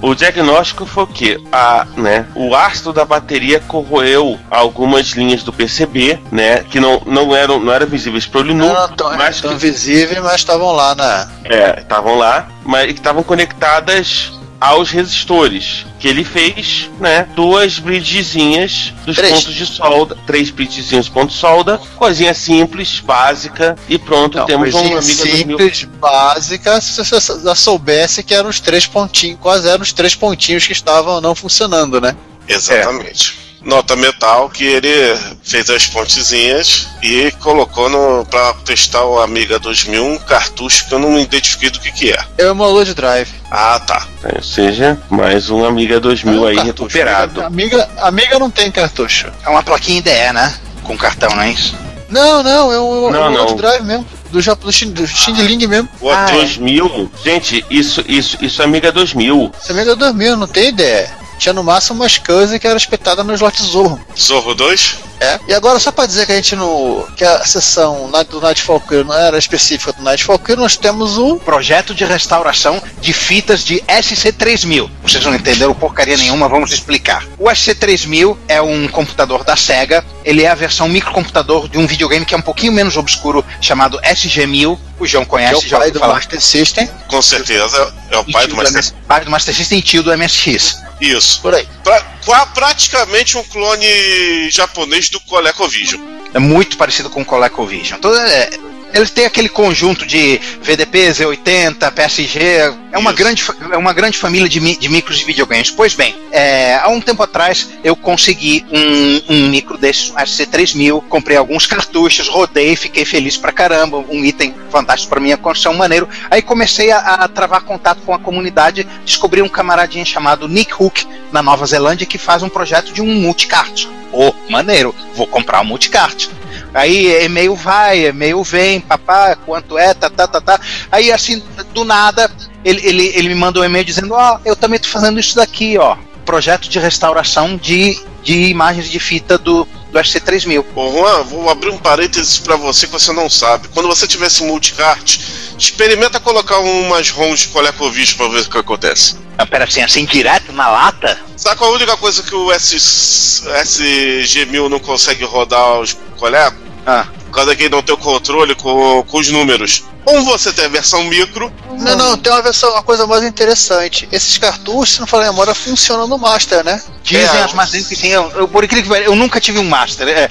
O diagnóstico foi o quê? A, né, o ácido da bateria corroeu algumas linhas do PCB, né, que não, não eram não eram visíveis para olho nu, Não, não tão, mas tão que visíveis, mas estavam lá na. é, estavam lá, mas que estavam conectadas aos resistores que ele fez, né? Duas bridgezinhas dos Três. pontos de solda, três bridgezinhos de ponto de solda, coisinha simples, básica e pronto, Não, temos um coisinha amigo simples, básica, se você já soubesse que eram os três pontinhos, quais eram os três pontinhos que estavam não funcionando, né? Exatamente. Nota metal que ele fez as pontezinhas e colocou no para testar o Amiga 2000 um cartucho que eu não identifiquei do que que é. É o emulador drive. Ah, tá. Ou seja, mais um Amiga 2000 aí É um cartucho. recuperado. Amiga, amiga não tem cartucho. É uma plaquinha IDE, né? Com cartão, não é isso? Não, não, é o, Não, é o não. drive mesmo. Do, Jap- do, Xin- do Xing mesmo. O Ah, ator- 2000, gente, isso, isso, isso é Amiga 2000. Esse amigo é 2000, não tem ideia. Tinha no máximo umas coisas que era espetada no slot Zorro. Zorro 2? É. E agora, só pra dizer que a gente no. que a sessão do Nightfall Crew não era específica do Nightfall Crew, nós temos o. Projeto de restauração de fitas de SC3000. Vocês não entenderam porcaria nenhuma, vamos explicar. O SC3000 é um computador da Sega. Ele é a versão microcomputador de um videogame que é um pouquinho menos obscuro, chamado SG-1000. O João Que é conhece, o já pai do falar. Master System. Com certeza, é o pai do Master MS pai do Master System e tio do MSX. Isso. Por aí. Pra- qua- praticamente um clone japonês do ColecoVision. É muito parecido com o ColecoVision. Então, é, eles têm aquele conjunto de VDP, Z80, PSG. É uma, Isso. grande, é uma grande família de, de micros de videogames. Pois bem, é, há um tempo atrás eu consegui um, um micro desses, um SC3000. Comprei alguns cartuchos, rodei, fiquei feliz pra caramba. Um item fantástico pra minha construção, maneiro. Aí comecei a, a travar contato com a comunidade. Descobri um camaradinho chamado Nick Hook, na Nova Zelândia, que faz um projeto de um multicart. Ô, maneiro, vou comprar um multicart. Aí e-mail vai, e-mail vem, papá, quanto é, tá, tá, tá, tá. Aí assim, do nada, ele, ele, ele me manda um e-mail dizendo, ó, eu também tô fazendo isso daqui, ó. Projeto de restauração de, de imagens de fita do, do SC3000. Ô Juan, vou abrir um parênteses pra você que você não sabe. Quando você tiver esse multicart, experimenta colocar umas ROMs de ColecoVision pra ver o que acontece. Ah, Pera assim, assim, direto na lata? Sabe qual a única coisa que o S, SG1000 não consegue rodar os Coleco? Ah. Por causa que ele não tem o controle com, com os números. Ou você tem a versão micro, Não, não, tem uma versão, uma coisa mais interessante. Esses cartuchos, se não falar em memória, funcionam no Master, né? Dizem É, as mais que tem. Eu, eu, por incrível que pareça, eu nunca tive um Master. é,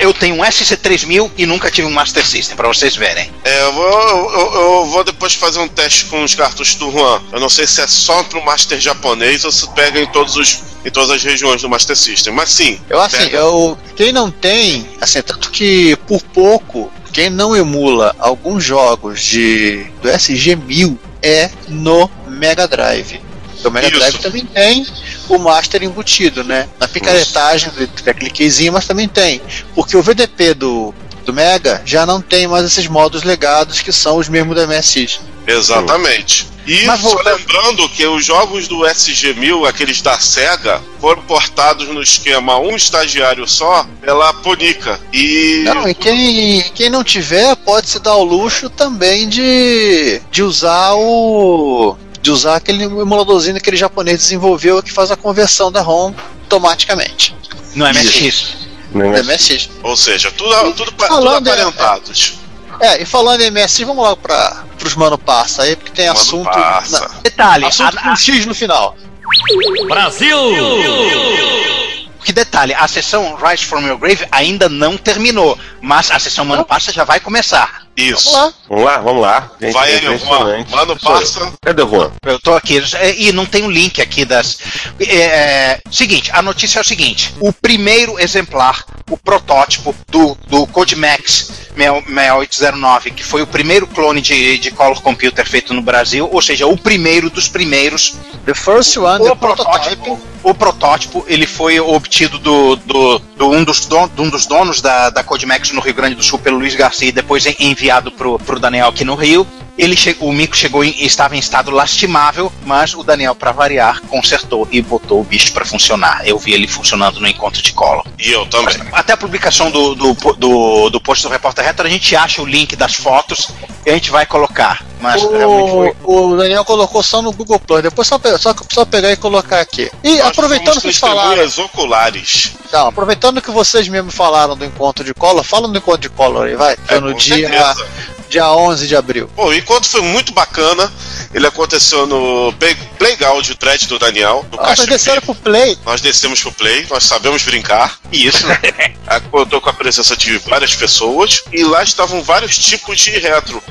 eu tenho um SC3000 e nunca tive um Master System, pra vocês verem. É, eu vou, eu, eu vou depois fazer um teste com os cartuchos do Juan. Eu não sei se é só pro Master japonês ou se pega em todos os em todas as regiões do Master System. Mas sim, Eu assim, pega. eu quem não tem, assim, tanto que por pouco, quem não emula alguns jogos de do SG1000 é no Mega Drive. O Mega Isso. Drive também tem o Master embutido, né? Na picaretagem do do cliquezinho, mas também tem. Porque o VDP do, do Mega já não tem mais esses modos legados que são os mesmos do MSX. Exatamente. E Mas só voltando- lembrando que os jogos do SG-1000, aqueles da SEGA, foram portados no esquema um estagiário só pela Ponica. E Não, e quem, quem não tiver pode se dar o luxo também de, de usar o. de usar aquele emuladorzinho que aquele japonês desenvolveu que faz a conversão da ROM automaticamente. No MSX. Não Do é? MSX. ou seja, tudo, tudo, tudo Falando, é- aparentados. É, e falando em MSX, vamos logo para os mano passa aí, porque tem Mano assunto. passa. na- Detalhe, assunto a- com X no final. Brasil! Que detalhe, a sessão Rise from Your Grave ainda não terminou, mas a sessão Mano Passa já vai começar. Isso. Vamos lá. Vamos lá, vamos lá. Gente, Vai é aí, Juan. Mano, passa. Cadê o Juan? Eu tô aqui, e não tem um link aqui das. É, é, seguinte, a notícia é o seguinte: o primeiro exemplar, o protótipo do, do Codemax 6809, que foi o primeiro clone de, de Color Computer feito no Brasil, ou seja, o primeiro dos primeiros, The first one, the o prototype. protótipo, o protótipo ele foi obtido do, do, do um, dos don, de um dos donos da, da Codimax no Rio Grande do Sul pelo Luiz Garcia e depois en- enviado pro, pro Daniel aqui no Rio. Ele che- o Mico chegou em, estava em estado lastimável, mas o Daniel, para variar, consertou e botou o bicho para funcionar. Eu vi ele funcionando no encontro de colo. E eu também. Até a publicação do, do, do, do post do Repórter Retro, a gente acha o link das fotos e a gente vai colocar. Mas. O, o Daniel colocou só no Google Plus, depois só, só, só pegar e colocar aqui. E Nós aproveitando que vocês falaram. oculares. Não, aproveitando que vocês mesmo falaram do encontro de Collor, fala do encontro de Collor aí, vai. Foi É, no dia, certeza. Dia 11 de abril. Bom, o encontro foi muito bacana. Ele aconteceu no Play- Playground, o thread do Daniel, no Ah, vocês desceram pro Play. Nós descemos pro Play, nós sabemos brincar. Isso. Contou com a presença de várias pessoas. E lá estavam vários tipos de retro.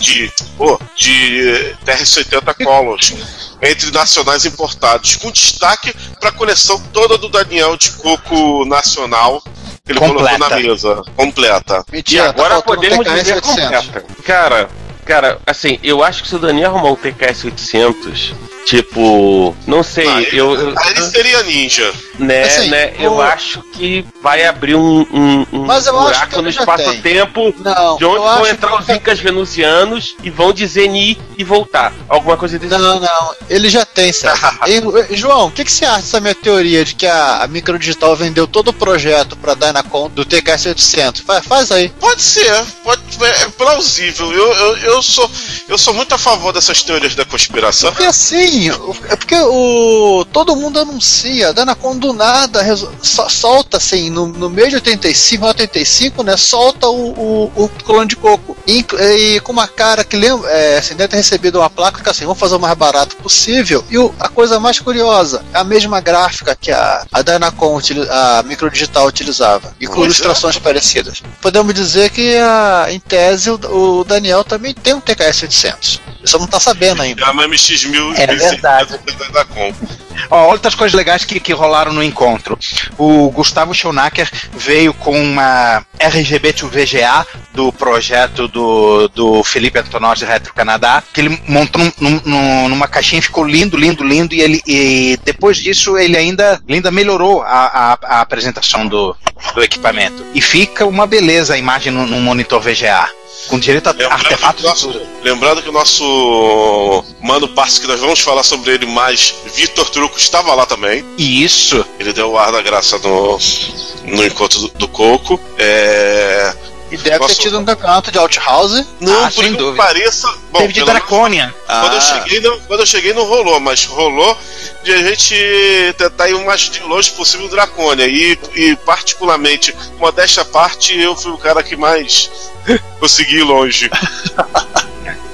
De, pô, de TR-80 Colors. Entre nacionais importados. Com destaque para a coleção toda do Daniel de Coco Nacional. Ele Completa. colocou na mesa. Completa. E Mentira, agora tá podemos dizer 800. completa. Cara, cara, assim, eu acho que se o Daniel arrumar um TKS 800, Tipo, não sei, Ah, ele- eu, eu- ele seria ninja. né, Assim, né, eu o- acho que vai abrir um, um, um Mas eu acho que buraco no espaço-tempo Não, de onde eu vão entrar os incas venusianos e vão desenir e voltar. Alguma coisa desse Não, não, ele já tem, Sérgio. E, João, o que, que você acha dessa minha teoria de que a, a Microdigital vendeu todo o projeto pra Dynacon do TKS-800? Faz, faz aí. Pode ser, pode, é plausível. Eu, eu, eu, sou, eu sou muito a favor dessas teorias da conspiração. Porque assim, é porque o todo mundo anuncia, a Dynacon do nada solta assim, no, no mês de 85, 85, né, solta o, o, o clone de coco. E, e com uma cara que lembra, é, assim, deve ter recebido uma placa que assim, vamos fazer o mais barato possível. E o- a coisa mais curiosa, é a mesma gráfica que a, a Dynacon, utili- a microdigital utilizava, e com Pois é. ilustrações parecidas. Podemos dizer que a, em tese o, o Daniel também tem um TKS 800. Você não tá sabendo ainda. É uma MX1000 É verdade. da Com. Ó, outras coisas legais que, que rolaram no encontro. O Gustavo Schonacker veio com uma RGB to VGA do projeto do, do Felipe Antonozzi Retro Canadá, que ele montou num- num- num- numa caixinha, ficou lindo, lindo, lindo, e, ele, e depois disso ele ainda, ainda melhorou a, a- a apresentação do, do equipamento. E fica uma beleza a imagem no, no monitor VGA. Com direito a Lembrando artefatos que, nosso, lembrando que o nosso mano parceiro, que nós vamos falar sobre ele mais, Vitor Truco, estava lá também. E isso, Ele deu o ar da graça no, no encontro do, do Coco. É, E deve Nossa. ter tido um campeonato de Outhouse. não, Ah, por sem que dúvida. pareça. Bom, teve de Dracônia. Quando, eu Ah. cheguei, não, quando eu cheguei não rolou, mas rolou de a gente tentar ir o mais de longe possível do Dracônia. E, e particularmente, modéstia à parte, eu fui o cara que mais consegui ir longe.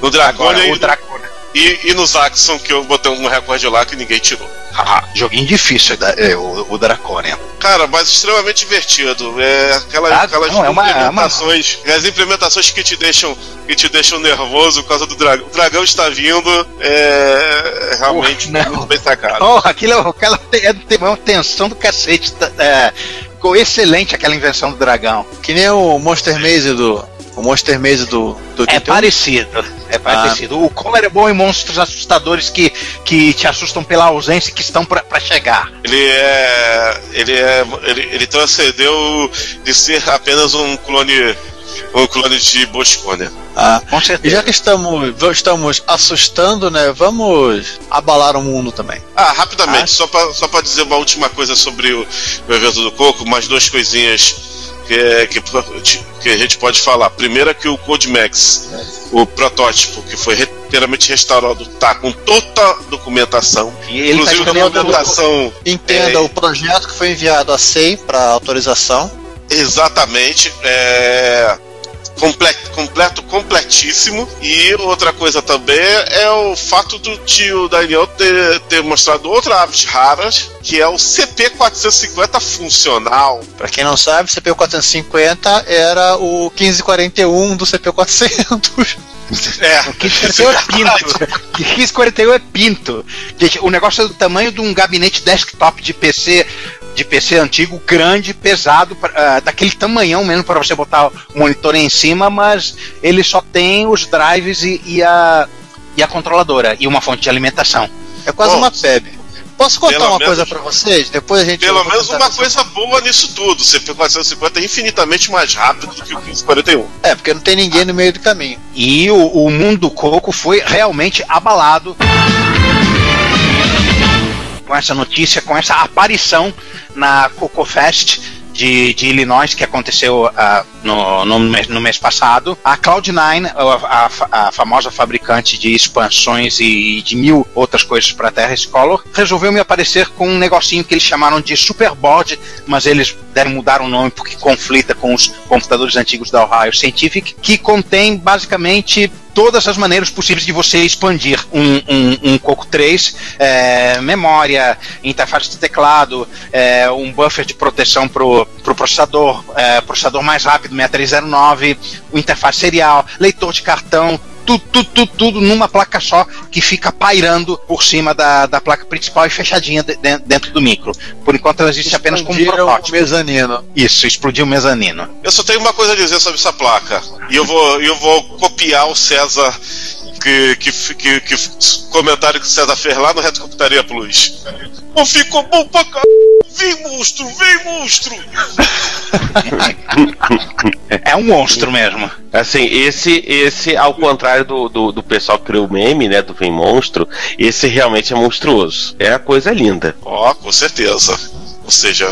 No Dracônia Agora, e, o Dracônia. E, e no Zaxxon, que eu botei um recorde lá que ninguém tirou. Ah, joguinho difícil da- é, o, o Dracônia. Cara, mas extremamente divertido. É aquela, Ah, aquelas não, é uma- é uma- implementações. As implementações que te deixam, que te deixam nervoso por causa do dragão. O dragão está vindo. É realmente Porra, muito bem sacado. Oh, aquilo, é- aquela é, tem uma tensão do cacete. tá- É, ficou excelente aquela invenção do dragão. Que nem o Monster Maze do. O Monster Maze do. do É 81. parecido. É parecido. O Color é bom em monstros assustadores que, que te assustam pela ausência e que estão pra pra chegar. Ele é. Ele é. Ele, ele transcendeu de ser apenas um clone. Um clone de Bosconia. Ah, Com e certeza. já que estamos, estamos assustando, né? Vamos abalar o mundo também. Ah, rapidamente, só pra só pra dizer uma última coisa sobre o, o evento do Coco, mais duas coisinhas que, que, que a gente pode falar. Primeiro é que o Codemax, o protótipo que foi inteiramente restaurado, tá com toda a documentação. E ele tá Inclusive a escrevendo documentação. Entenda É. o projeto que foi enviado a SEI para autorização. Exatamente. É, completo, completo, completíssimo. E outra coisa também é o fato do tio Daniel ter, ter mostrado outra ave rara, que é o CP450 funcional. Para quem não sabe, CP 450 era o 1541 do CP 400. É, 1541 é pinto. 1541 é pinto. Gente, o negócio é do tamanho de um gabinete desktop de PC de PC antigo, grande, pesado, pra- ah, daquele tamanhão mesmo para você botar o monitor em cima, mas ele só tem os drives e, e a, e a controladora e uma fonte de alimentação. É quase Bom, uma PEB. Posso contar uma menos- coisa para vocês? Depois a gente. Pelo menos uma coisa boa nisso tudo. O CP450 é infinitamente mais rápido do que o 1541. É, porque não tem ninguém no meio do caminho. E o, o mundo do coco foi realmente abalado com essa notícia, com essa aparição na Coco Fest de, de Illinois que aconteceu ah, no, no, mês- no mês passado. A Cloud9, a, a- a famosa fabricante de expansões e de mil outras coisas para Terra Scholar, resolveu me aparecer com um negocinho que eles chamaram de Superboard, mas eles deram mudar o nome porque conflita com os computadores antigos da Ohio Scientific, que contém basicamente todas as maneiras possíveis de você expandir um, um, um Coco 3, é, memória, interface de teclado, é, um buffer de proteção para o processador, é, processador mais rápido, 6309, o interface serial, leitor de cartão, tudo, tudo, tudo, tudo numa placa só que fica pairando por cima da, da placa principal e fechadinha de- de- dentro do micro. Por enquanto ela existe apenas como protótipo. mezanino. Isso, explodiu o mezanino. Eu só tenho uma coisa a dizer sobre essa placa. E eu vou, eu vou copiar o César que, que, que, que comentário que o César fez lá no Retrocomputaria Plus. Pô, ficou bom pra caralho. Vem monstro, vem monstro! É um monstro mesmo. Assim, esse, esse ao contrário do, do, do pessoal que criou o meme, né, do Vem Monstro, esse realmente é monstruoso. É a coisa linda. Ó, com certeza. Ou seja,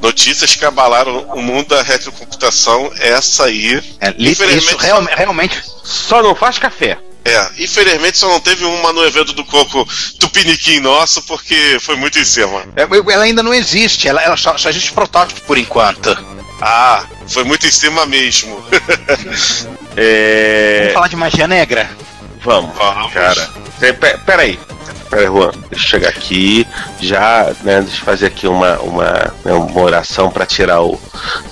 notícias que abalaram o mundo da retrocomputação, essa aí. É, Infelizmente, isso real- realmente. Só não faz café. É, infelizmente só não teve uma no evento do Coco Tupiniquim nosso, porque foi muito em cima. é, Ela ainda não existe, ela, ela só, só existe protótipo por enquanto. Ah, foi muito em cima mesmo. É. Vamos falar de magia negra? Vamos, Vamos. cara. Pe- pe- Peraí. Peraí, Juan. Deixa eu chegar aqui. Já, né? Deixa eu fazer aqui uma, uma, né, uma oração pra tirar o.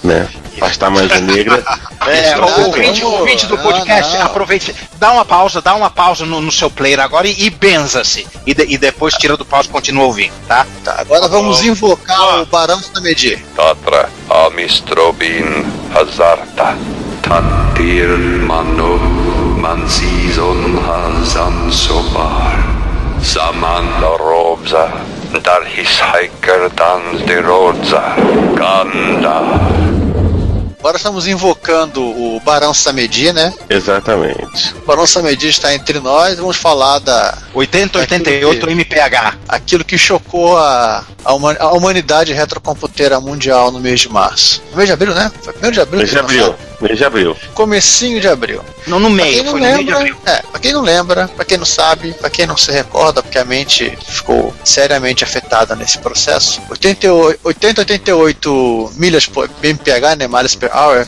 né? Afastar a magia negra. É, o ouvinte, ouvinte do podcast, não. aproveite, dá uma pausa, dá uma pausa no, no seu player agora e, e benza-se. E, de- e depois tira do pause e continua ouvindo, tá? Tá, agora vamos invocar Ó. o Barão Samedi. Tatra amistrobin hazarta tantir mano mansizon hazan sobar samanda robza dar his hiker dans de rodza ganda Agora estamos invocando o Barão Samedi, né? Exatamente. O Barão Samedi está entre nós. Vamos falar da 80, 88 MPH. aquilo que chocou a, a, huma- a humanidade retrocomputeira mundial no mês de março. No mês de abril, né? Foi primeiro de abril. Mês de abril. Mês de abril. Comecinho de abril. No, no meio, não foi no meio de lembra, abril. é, pra quem não lembra, pra quem não sabe, pra quem não se recorda, porque a mente ficou seriamente afetada nesse processo, 88, 80, 88 milhas por MPH, né, miles per hour,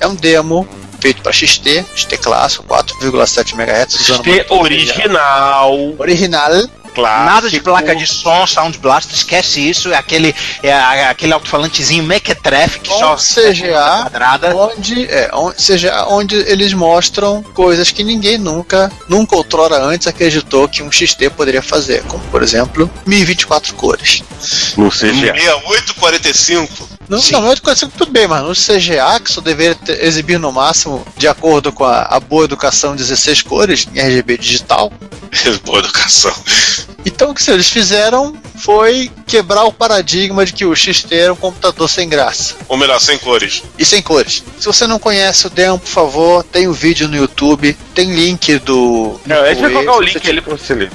é um demo feito para XT, XT clássico, 4,7 MHz, usando T monitor original. original. Clássico. Nada de placa de som, Sound Blaster, esquece isso. É aquele, é a- aquele alto-falantezinho Mequetrefe que só CGA. quadrada. Onde, é, onde, seja, onde eles mostram coisas que ninguém nunca, nunca outrora antes acreditou que um XT poderia fazer, como por exemplo, 1024 cores. No CGA. 6845. Não é coisa tudo bem, mas no CGA, que só deveria ter- exibir no máximo, de acordo com a, a boa educação, 16 cores em RGB digital. Boa educação. Então o que eles fizeram foi quebrar o paradigma de que o XT era um computador sem graça. Ou melhor, sem cores. e sem cores. Se você não conhece o demo, por favor, tem o vídeo no YouTube, tem link do. Não, a gente vai colocar o link ali pra você ler.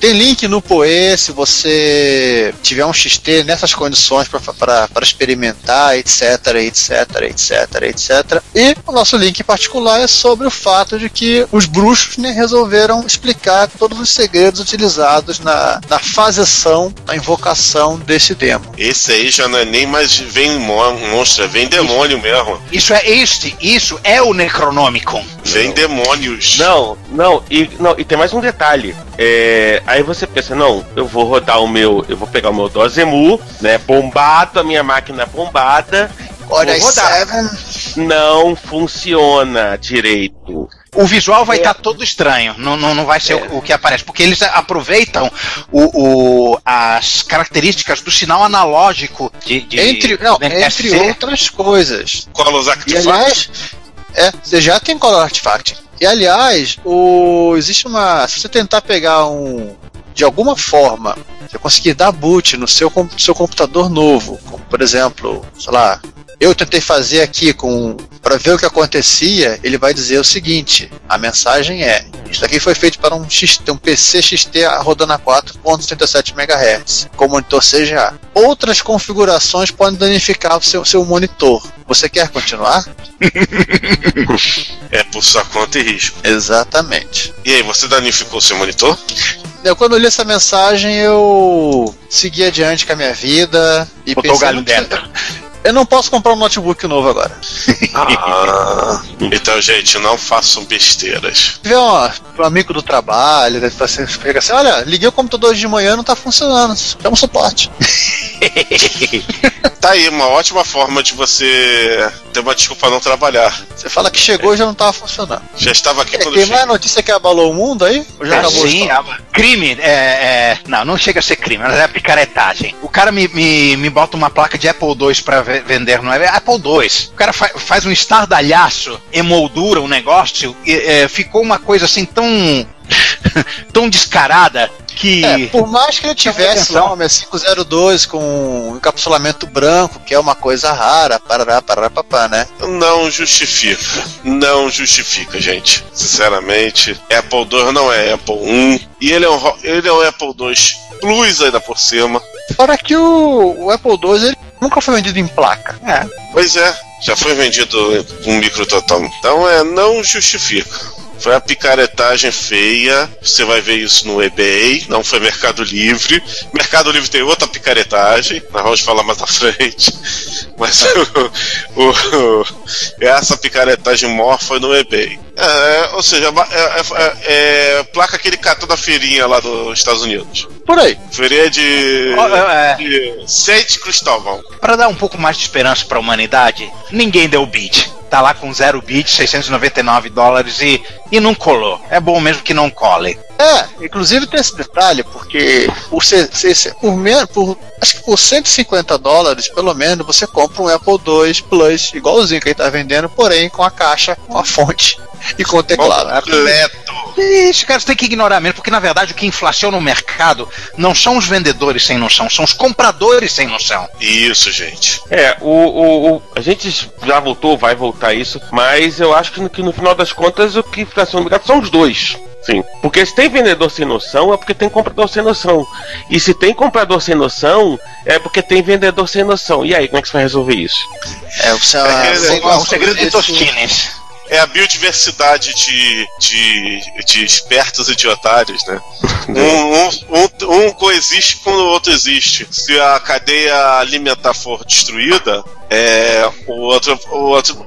Tem link no Poe se você tiver um XT nessas condições para experimentar, etc, etc, etc, etc. E o nosso link particular é sobre o fato de que os bruxos né, resolveram explicar todos os segredos utilizados na, na faseção, na invocação desse demo. Esse aí já não é nem mais vem mon- monstro, é vem demônio mesmo. Isso é este, isso é o Necronomicon. Vem demônios. Não, não e, não, e tem mais um detalhe. É, aí você pensa, não, eu vou rodar o meu, eu vou pegar o meu Dozemu, né, bombado, a minha máquina bombada, Olha, Vou rodar. Seven, não funciona direito. O visual vai estar todo estranho, não, não, não vai ser o, o que aparece, porque eles aproveitam o, o- as características do sinal analógico de, de entre, não, entre outras coisas. Colos Artifacts. aliás, é, você já tem Color Artifact. E aliás, o, existe uma. Se você tentar pegar um. De alguma forma, você conseguir dar boot no seu, seu computador novo, como por exemplo, sei lá, eu tentei fazer aqui com para ver o que acontecia, ele vai dizer o seguinte: a mensagem é: isso aqui foi feito para um, XT, um PC XT rodando a 4.37 MHz, com monitor CGA. Outras configurações podem danificar o seu, seu monitor. Você quer continuar? É por sua conta e risco. Exatamente. E aí, você danificou seu monitor? Eu, quando eu li essa mensagem, eu segui adiante com a minha vida e Botou o pensei, galho não dentro. Eu não posso comprar um notebook novo agora. Ah, então, gente, não façam besteiras. Se tiver um, amigo do trabalho, né, você pega assim, olha, liguei o computador hoje de manhã, não tá funcionando. Chama o suporte. Tá aí, uma ótima forma de você ter uma desculpa pra não trabalhar. Você fala que chegou e já não tava funcionando. Já estava aqui É, quando tem mais notícia que abalou o mundo aí? Ou já Ah, acabou a sim, crime, é, é, não, não chega a ser crime, mas é picaretagem. O cara me, me, me bota uma placa de Apple II pra, ver- ve- vender no Apple II. O cara fa- faz um estardalhaço, emoldura o negócio, e é, ficou uma coisa assim tão. tão descarada que. É, por mais que ele tivesse lá uma 502 com um encapsulamento branco, que é uma coisa rara, parará, parará, papá, né? Não justifica. Não justifica, gente. Sinceramente, Apple II não é Apple I. E ele é um, ele é um Apple II Plus ainda por cima. Fora que o, o Apple II ele nunca foi vendido em placa. É. Pois é, já foi vendido com micro total. Então é, não justifica. Foi a picaretagem feia. Você vai ver isso no eBay, não foi Mercado Livre. Mercado Livre tem outra picaretagem, nós vamos falar mais à frente. Mas o, o- essa picaretagem maior foi no eBay. É, ou seja, é, é- é placa que ele catou da feirinha lá dos Estados Unidos. Por aí. Feirinha de, é, de Saint Cristóvão. Para dar um pouco mais de esperança para a humanidade, ninguém deu bid. Tá lá com zero bid, 699 dólares e, e não colou. É bom mesmo que não cole. É, inclusive tem esse detalhe, porque por, ser- ser- por, menos, por acho que por 150 dólares, pelo menos, você compra um Apple II Plus, igualzinho que ele tá vendendo, porém com a caixa, com a fonte e com o teclado. Completo. Isso, cara, você tem que ignorar mesmo, porque na verdade o que inflaciona o mercado não são os vendedores sem noção, são os compradores sem noção. Isso, gente. É, o, o, o- a gente já voltou, vai voltar isso, mas eu acho que no, que no final das contas o que inflaciona o mercado são os dois. Sim. Porque se tem vendedor sem noção, é porque tem comprador sem noção. E se tem comprador sem noção, é porque tem vendedor sem noção. E aí, como é que você vai resolver isso? É, você, É, você- é um segredo de Tostines. É a biodiversidade de, de, de espertos e de otários, né? Um, um, um, um coexiste quando o outro existe. Se a cadeia alimentar for destruída, é, o outro, o outro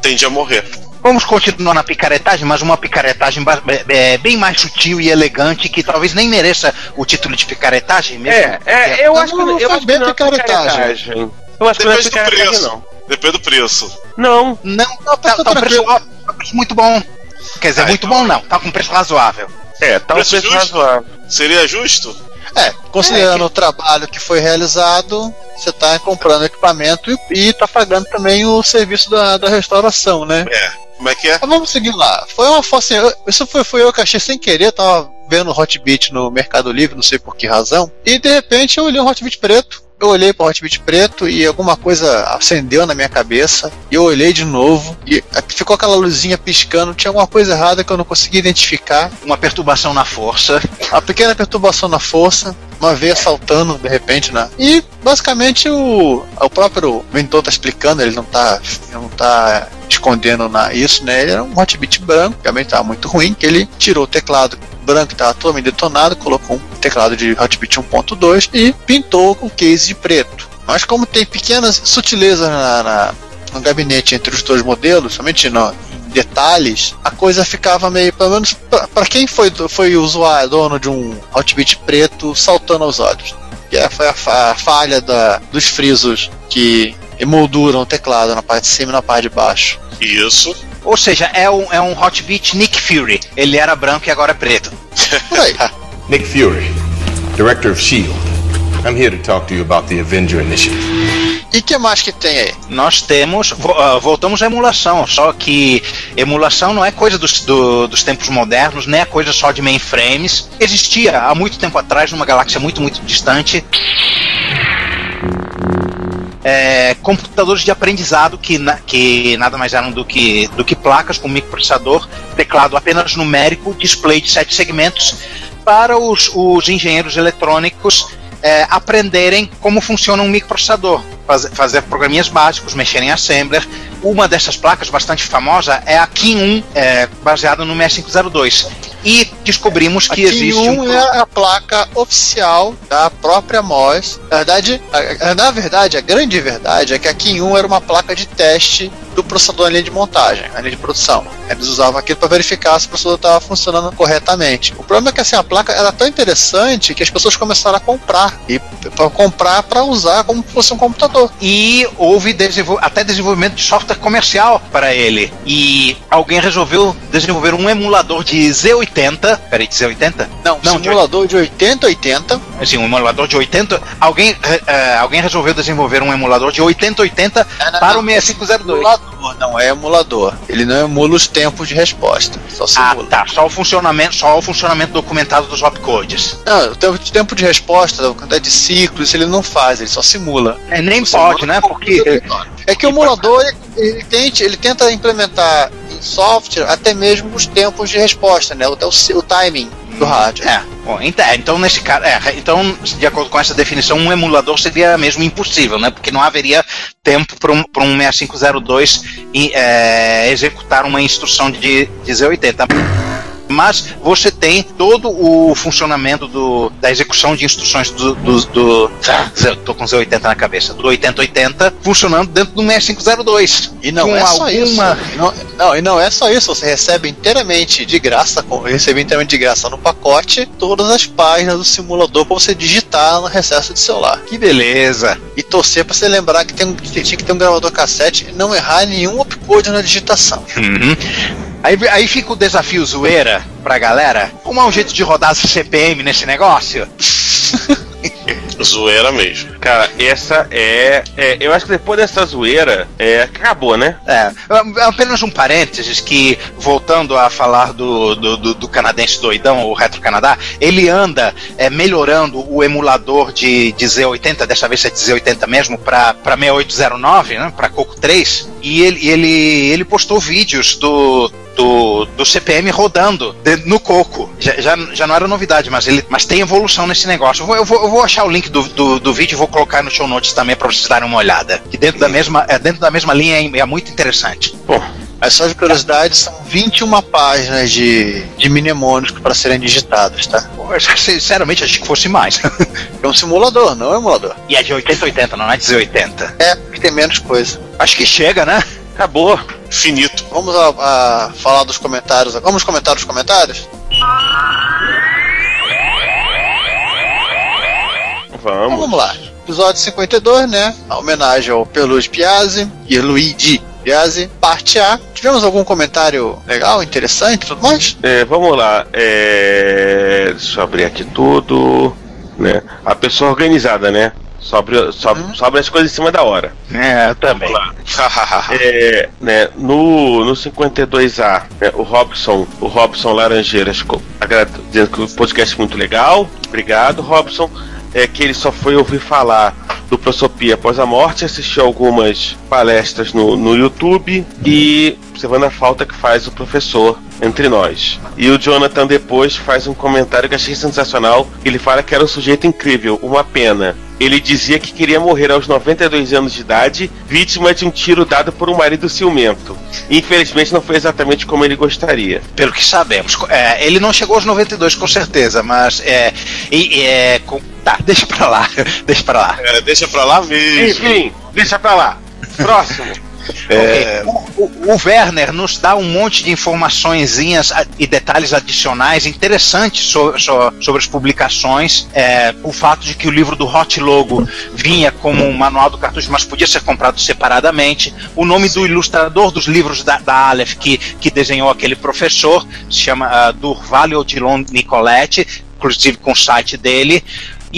tende a morrer. Vamos continuar na picaretagem, mas uma picaretagem é, é, bem mais sutil e elegante, que talvez nem mereça o título de picaretagem mesmo. É, é, eu Não, acho que não eu acho bem que não é picaretagem. picaretagem. Eu acho que não é picaretagem, preço. não. Depende do preço. Não, Não, Não, tá, tá tá um preço, tá um preço muito bom. Quer dizer, Ah, muito então- bom não, tá com preço razoável. é, tá um Preço preço justo? razoável. Seria justo? É, considerando o trabalho que foi realizado, você está comprando equipamento e, e tá pagando também o serviço da, da restauração, né? Como é que é? Mas vamos seguir lá. Foi uma foto assim, eu- isso foi, foi eu que achei sem querer, tava vendo o Hotbit no Mercado Livre, não sei por que razão, e de repente eu olhei um Hotbit preto. Eu olhei para o Hotbit preto e alguma coisa acendeu na minha cabeça. E eu olhei de novo e ficou aquela luzinha piscando. Tinha alguma coisa errada que eu não consegui identificar. Uma perturbação na força. A pequena perturbação na força, uma veia saltando de repente, né? E basicamente o, o próprio mentor tá explicando, ele não tá, ele não tá escondendo na, isso, né? Ele era um hotbit branco, que realmente tava muito ruim, que ele tirou o teclado branco que estava totalmente detonado, colocou um teclado de hotbit 1.2 e pintou com case de preto. Mas como tem pequenas sutilezas na, na- no gabinete entre os dois modelos, somente em detalhes, a coisa ficava meio, pelo menos para quem foi, foi usuário, dono de um hotbit preto, saltando aos olhos. Que é- foi a, fa- a falha da, dos frisos que emolduram o teclado na parte de cima e na parte de baixo. Isso. Ou seja, é um, é um Hotbit Nick Fury. Ele era branco e agora é preto. Nick Fury, Director of S.H.I.E.L.D. I'm here to talk to you about the Avenger Initiative. E que mais que tem aí? Nós temos. ah, voltamos à emulação, só que emulação não é coisa dos, do- dos tempos modernos, nem é coisa só de mainframes. Existia há muito tempo atrás, numa galáxia muito, muito distante. É, computadores de aprendizado que, na- que nada mais eram do que, do que placas com microprocessador, teclado apenas numérico, display de sete segmentos, para os, os engenheiros eletrônicos é, aprenderem como funciona um microprocessador, faz- fazer programinhas básicos, mexer em assembler. Uma dessas placas bastante famosa é a Kin 1, é, baseada no 6502. E descobrimos que a existe Kin 1 um. é a placa oficial da própria MOS. Na verdade, a, a- na verdade, a grande verdade é que a Kin 1 era uma placa de teste do processador na linha de montagem, na linha de produção. Eles usavam aquilo para verificar se o processador estava funcionando corretamente. O problema é que assim, a placa era tão interessante que as pessoas começaram a comprar e para comprar para usar como se fosse um computador. E houve desenvol até desenvolvimento de software comercial para ele. E alguém resolveu desenvolver um emulador de Z80. Peraí, de Z80? Não, Não, um simulador de 8080 Assim, um emulador de 80. Alguém, eh, alguém resolveu desenvolver um emulador de 8080 para o 6502. emulador, não é emulador. Ele não emula os tempos de resposta. Só Ah, simula. tá. Só o funcionamento, só o funcionamento documentado dos opcodes. Não, o tempo de, resposta, a quantidade de ciclos, ele não faz, ele só simula. É, nem Você pode, emula né? Porque É que o emulador ele, ele tente, ele tenta implementar em software até mesmo os tempos de resposta, né? Até o, o timing do hardware. É, bom, então, é, então nesse caso, é, então, de acordo com essa definição, um emulador seria mesmo impossível, né? Porque não haveria tempo para um, pra um 6502 e, é, executar uma instrução de, de Z80. Mas você tem todo o funcionamento do, da execução de instruções do. do, do tô com Z80 na cabeça, do 8080 funcionando dentro do 6502. E não com é só isso. Não, não, e não é só isso. Você recebe inteiramente de graça, recebe inteiramente de graça no pacote todas as páginas do simulador para você digitar no recesso de celular. Que beleza! E torcer para você lembrar que, tem, que tinha que ter um gravador cassete e não errar nenhum opcode na digitação. Uhum. Aí, aí fica o desafio zoeira pra galera. Como há um jeito de rodar CPM nesse negócio? Zoeira mesmo. Cara, essa é, é- Eu acho que depois dessa zoeira, é, acabou, né? É, é apenas um parênteses que, voltando a falar do, do, do- do canadense doidão, o Retro Canadá, ele anda é, melhorando o emulador de, de Z80, dessa vez é de Z80 mesmo, para 6809, né, para Coco 3, e ele, ele, ele postou vídeos do, do, do CPM rodando de- no Coco. Já, já, já não era novidade, mas, ele, mas tem evolução nesse negócio. Eu vou, eu vou, eu vou achar o link do, do, do vídeo e vou colocar no show notes também para vocês darem uma olhada. Que dentro da mesma, é, dentro da mesma linha é, é muito interessante. Pô, As só de curiosidade são 21 páginas de, de mnemônicos para serem digitados, tá? Pô, eu, Sinceramente, achei que fosse mais. É um simulador, não é um emulador. e é de 8080, não é de Z80. É, porque tem menos coisa. Acho que chega, né? Acabou. Finito. Vamos a, a falar dos comentários. Vamos comentar os comentários? Então Vamos. vamos lá. Episódio 52, né? A homenagem ao Peluche Piazzi e Luigi Piazzi, parte A. Tivemos algum comentário legal, interessante tudo mais? É, vamos lá. É, deixa eu abrir aqui tudo. Né? A pessoa organizada, né? Sobre, sobre, sobre as coisas em cima da hora. É, também. É, né, no, no 52A, né, o Robson, o Robson Laranjeiras dizendo que o podcast é muito legal. Obrigado, Robson. É que ele só foi ouvir falar do Prosopia após a morte, assistiu algumas palestras no, no YouTube e observando a falta que faz o professor entre nós. E o Jonathan depois faz um comentário que achei sensacional. Ele fala que era um sujeito incrível, uma pena. Ele dizia que queria morrer aos 92 anos de idade, vítima de um tiro dado por um marido ciumento. Infelizmente não foi exatamente como ele gostaria. Pelo que sabemos. É, ele não chegou aos 92 com certeza, mas é. E, é com- tá, deixa pra lá. deixa pra lá. É, deixa pra lá mesmo. Enfim, deixa pra lá. Próximo. Ok. O, o- o Werner nos dá um monte de informaçõezinhas e detalhes adicionais interessantes so- so- sobre as publicações. É, o fato de que o livro do Hot Logo vinha como um manual do cartucho, mas podia ser comprado separadamente. O nome do ilustrador dos livros da, da Aleph, que, que desenhou aquele professor, se chama uh, Durval Odilon Nicoletti, inclusive com o site dele.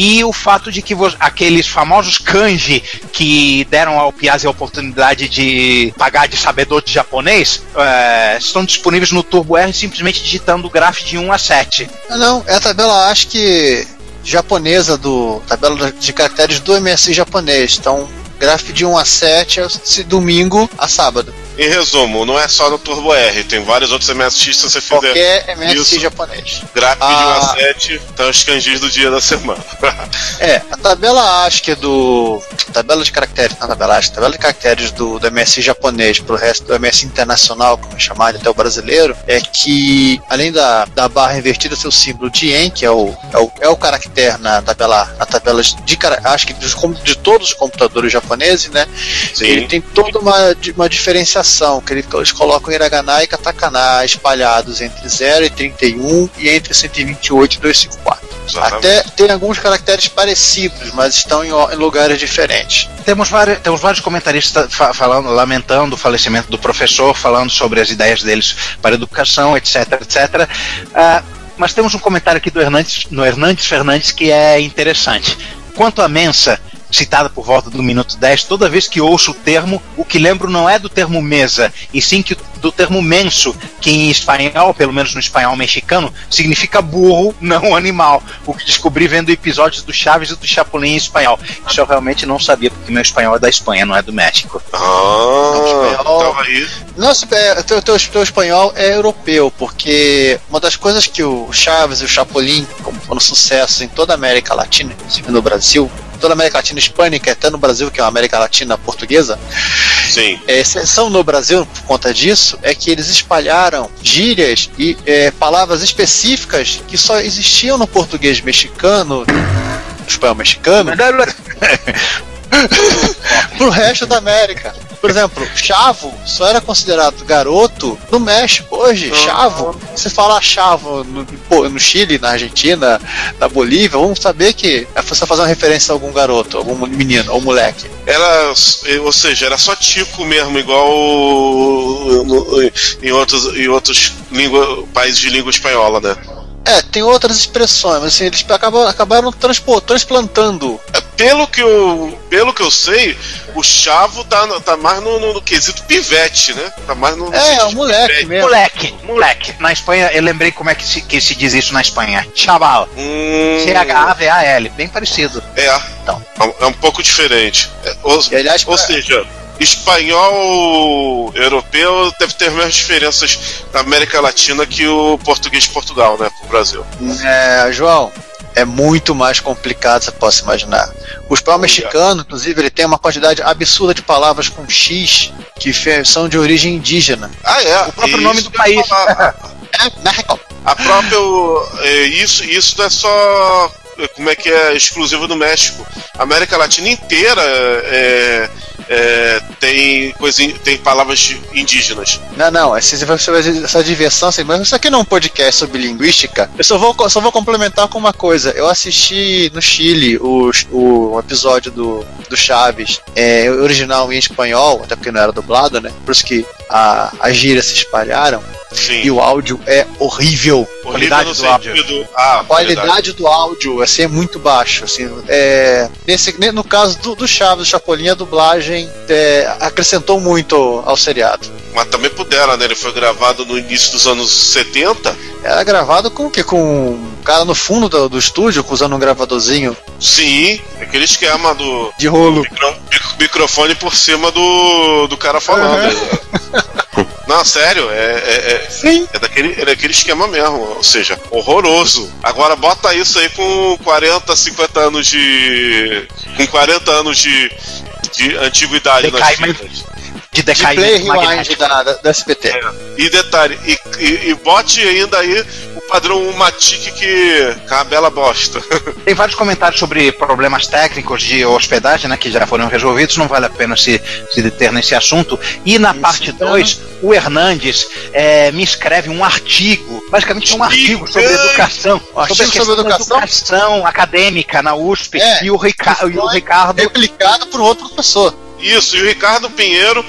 E o fato de que aqueles famosos kanji que deram ao Piazzi a oportunidade de pagar de sabedor de japonês eh, estão disponíveis no Turbo R simplesmente digitando o grafo de 1 a 7. Ah, não, é a tabela, acho que japonesa do. tabela de caracteres do MSI japonês. Então, gráfico de 1 a 7 é de domingo a sábado. Em resumo, não é só no Turbo R, tem vários outros MSX se você fizer Qualquer MSI isso. japonês. gráfico de 1 Ah. a 7, tá os kanjis do dia da semana. É, a tabela que é do. Tabela de caracteres, não tabela acho, tabela de caracteres do, do MSI japonês pro resto do MSI internacional, como é chamado até o brasileiro, é que além da, da barra invertida, seu símbolo de en, que é o, é o, é o caractere na tabela, na tabela de que dos com- de todos os computadores japoneses, né? Sim. Ele tem toda uma, uma diferenciação. que eles colocam hiragana e katakana espalhados entre 0 e 31 e entre 128 e 254. Exatamente. Até tem alguns caracteres parecidos, mas estão em, em lugares diferentes. Temos vários, temos vários comentaristas fa- falando, lamentando o falecimento do professor, falando sobre as ideias deles para a educação, etc, etc. Ah, mas temos um comentário aqui do Hernandes, no Hernandes Fernandes que é interessante. Quanto à mensa, citada por volta do minuto 10, toda vez que ouço o termo, o que lembro não é do termo mesa, e sim que do termo menso, que em espanhol, pelo menos no espanhol mexicano, significa burro, não animal. O que descobri vendo episódios do Chaves e do Chapolin em espanhol. Isso eu realmente não sabia, porque meu espanhol é da Espanha, não é do México. Ah, espanhol- então aí. Nossa, é, teu, teu, teu espanhol é europeu, porque uma das coisas que o Chaves e o Chapolin, como foram sucessos em toda a América Latina, inclusive no Brasil, toda a América Latina hispânica, até no Brasil, que é uma América Latina portuguesa, Sim. é, exceção no Brasil por conta disso, é que eles espalharam gírias e é, palavras específicas que só existiam no português mexicano, no espanhol mexicano, pro resto da América. Por exemplo, chavo só era considerado garoto no México. Hoje, chavo, se falar chavo no, no Chile, na Argentina, na Bolívia, vamos saber que é só fazer uma referência a algum garoto, algum menino ou moleque. Era, ou seja, era só tico mesmo, igual em outros, em outros língua, países de língua espanhola, né? É, tem outras expressões, mas assim, eles acabam, acabaram transpo, transplantando. Pelo que eu, pelo que eu sei, o chavo tá, tá mais no, no- no quesito pivete, né? Tá mais no. no É, é um moleque pivete. mesmo. Moleque, moleque. Na Espanha, eu lembrei como é que se, que se diz isso na Espanha. Chaval. Hum, C-H-A-V-A-L. Bem parecido. É, Então. é um- é um pouco diferente. É, ou, E, aliás, ou pra- seja, espanhol europeu deve ter as mesmas diferenças na América Latina que o português de Portugal, né? Pro Brasil. É, João, é muito mais complicado, você pode imaginar. O espanhol mexicano, inclusive, ele tem uma quantidade absurda de palavras com X que são de origem indígena. Ah, é. O próprio e nome isso do país. É, México. A própria. é, isso, isso não é só. é, Como é que é exclusivo do México? A América Latina inteira é, é, tem, coisa, tem palavras indígenas. Não, não, essa, essa diversão, assim, mas isso aqui não é um podcast sobre linguística. Eu só vou, só vou complementar com uma coisa. Eu assisti no Chile o, o episódio do, do Chaves, é, original em espanhol, até porque não era dublado, né? Por isso que a, as gírias se espalharam. Sim. E o áudio é horrível. Horrível qualidade do áudio. sentido- Ah, A qualidade do áudio assim, é muito baixo. Assim, é, nesse, ne- no caso do, do Chaves, do Chapolin, a dublagem é, acrescentou muito ao, seriado. Mas também puderam, né? Ele foi gravado no início dos anos 70. Era gravado com o quê? Com um cara no fundo do, do estúdio, usando um gravadorzinho Sim, aquele esquema do de rolo. micro- mic- microfone por cima do, do cara falando. Não, sério, é, é, é, Sim. é daquele, é daquele esquema mesmo, ou seja, horroroso. Agora bota isso aí com 40, 50 anos de. com 40 anos de, de antiguidade nas Decaimento. fitas. De De play decaimento rewind da, da, da SBT. E detalhe, e, e, e bote ainda aí padrão Matic que, que é uma bela bosta. Tem vários comentários sobre problemas técnicos de hospedagem, né, que já foram resolvidos, não vale a pena se, se deter nesse assunto. E na Isso, parte então. 2, o Hernandes é, me escreve um artigo, basicamente um artigo sobre educação, Um artigo sobre, educação? educação acadêmica na USP, É, e, o Rica que e o Ricardo Replicado por outro professor. Isso, e o Ricardo Pinheiro,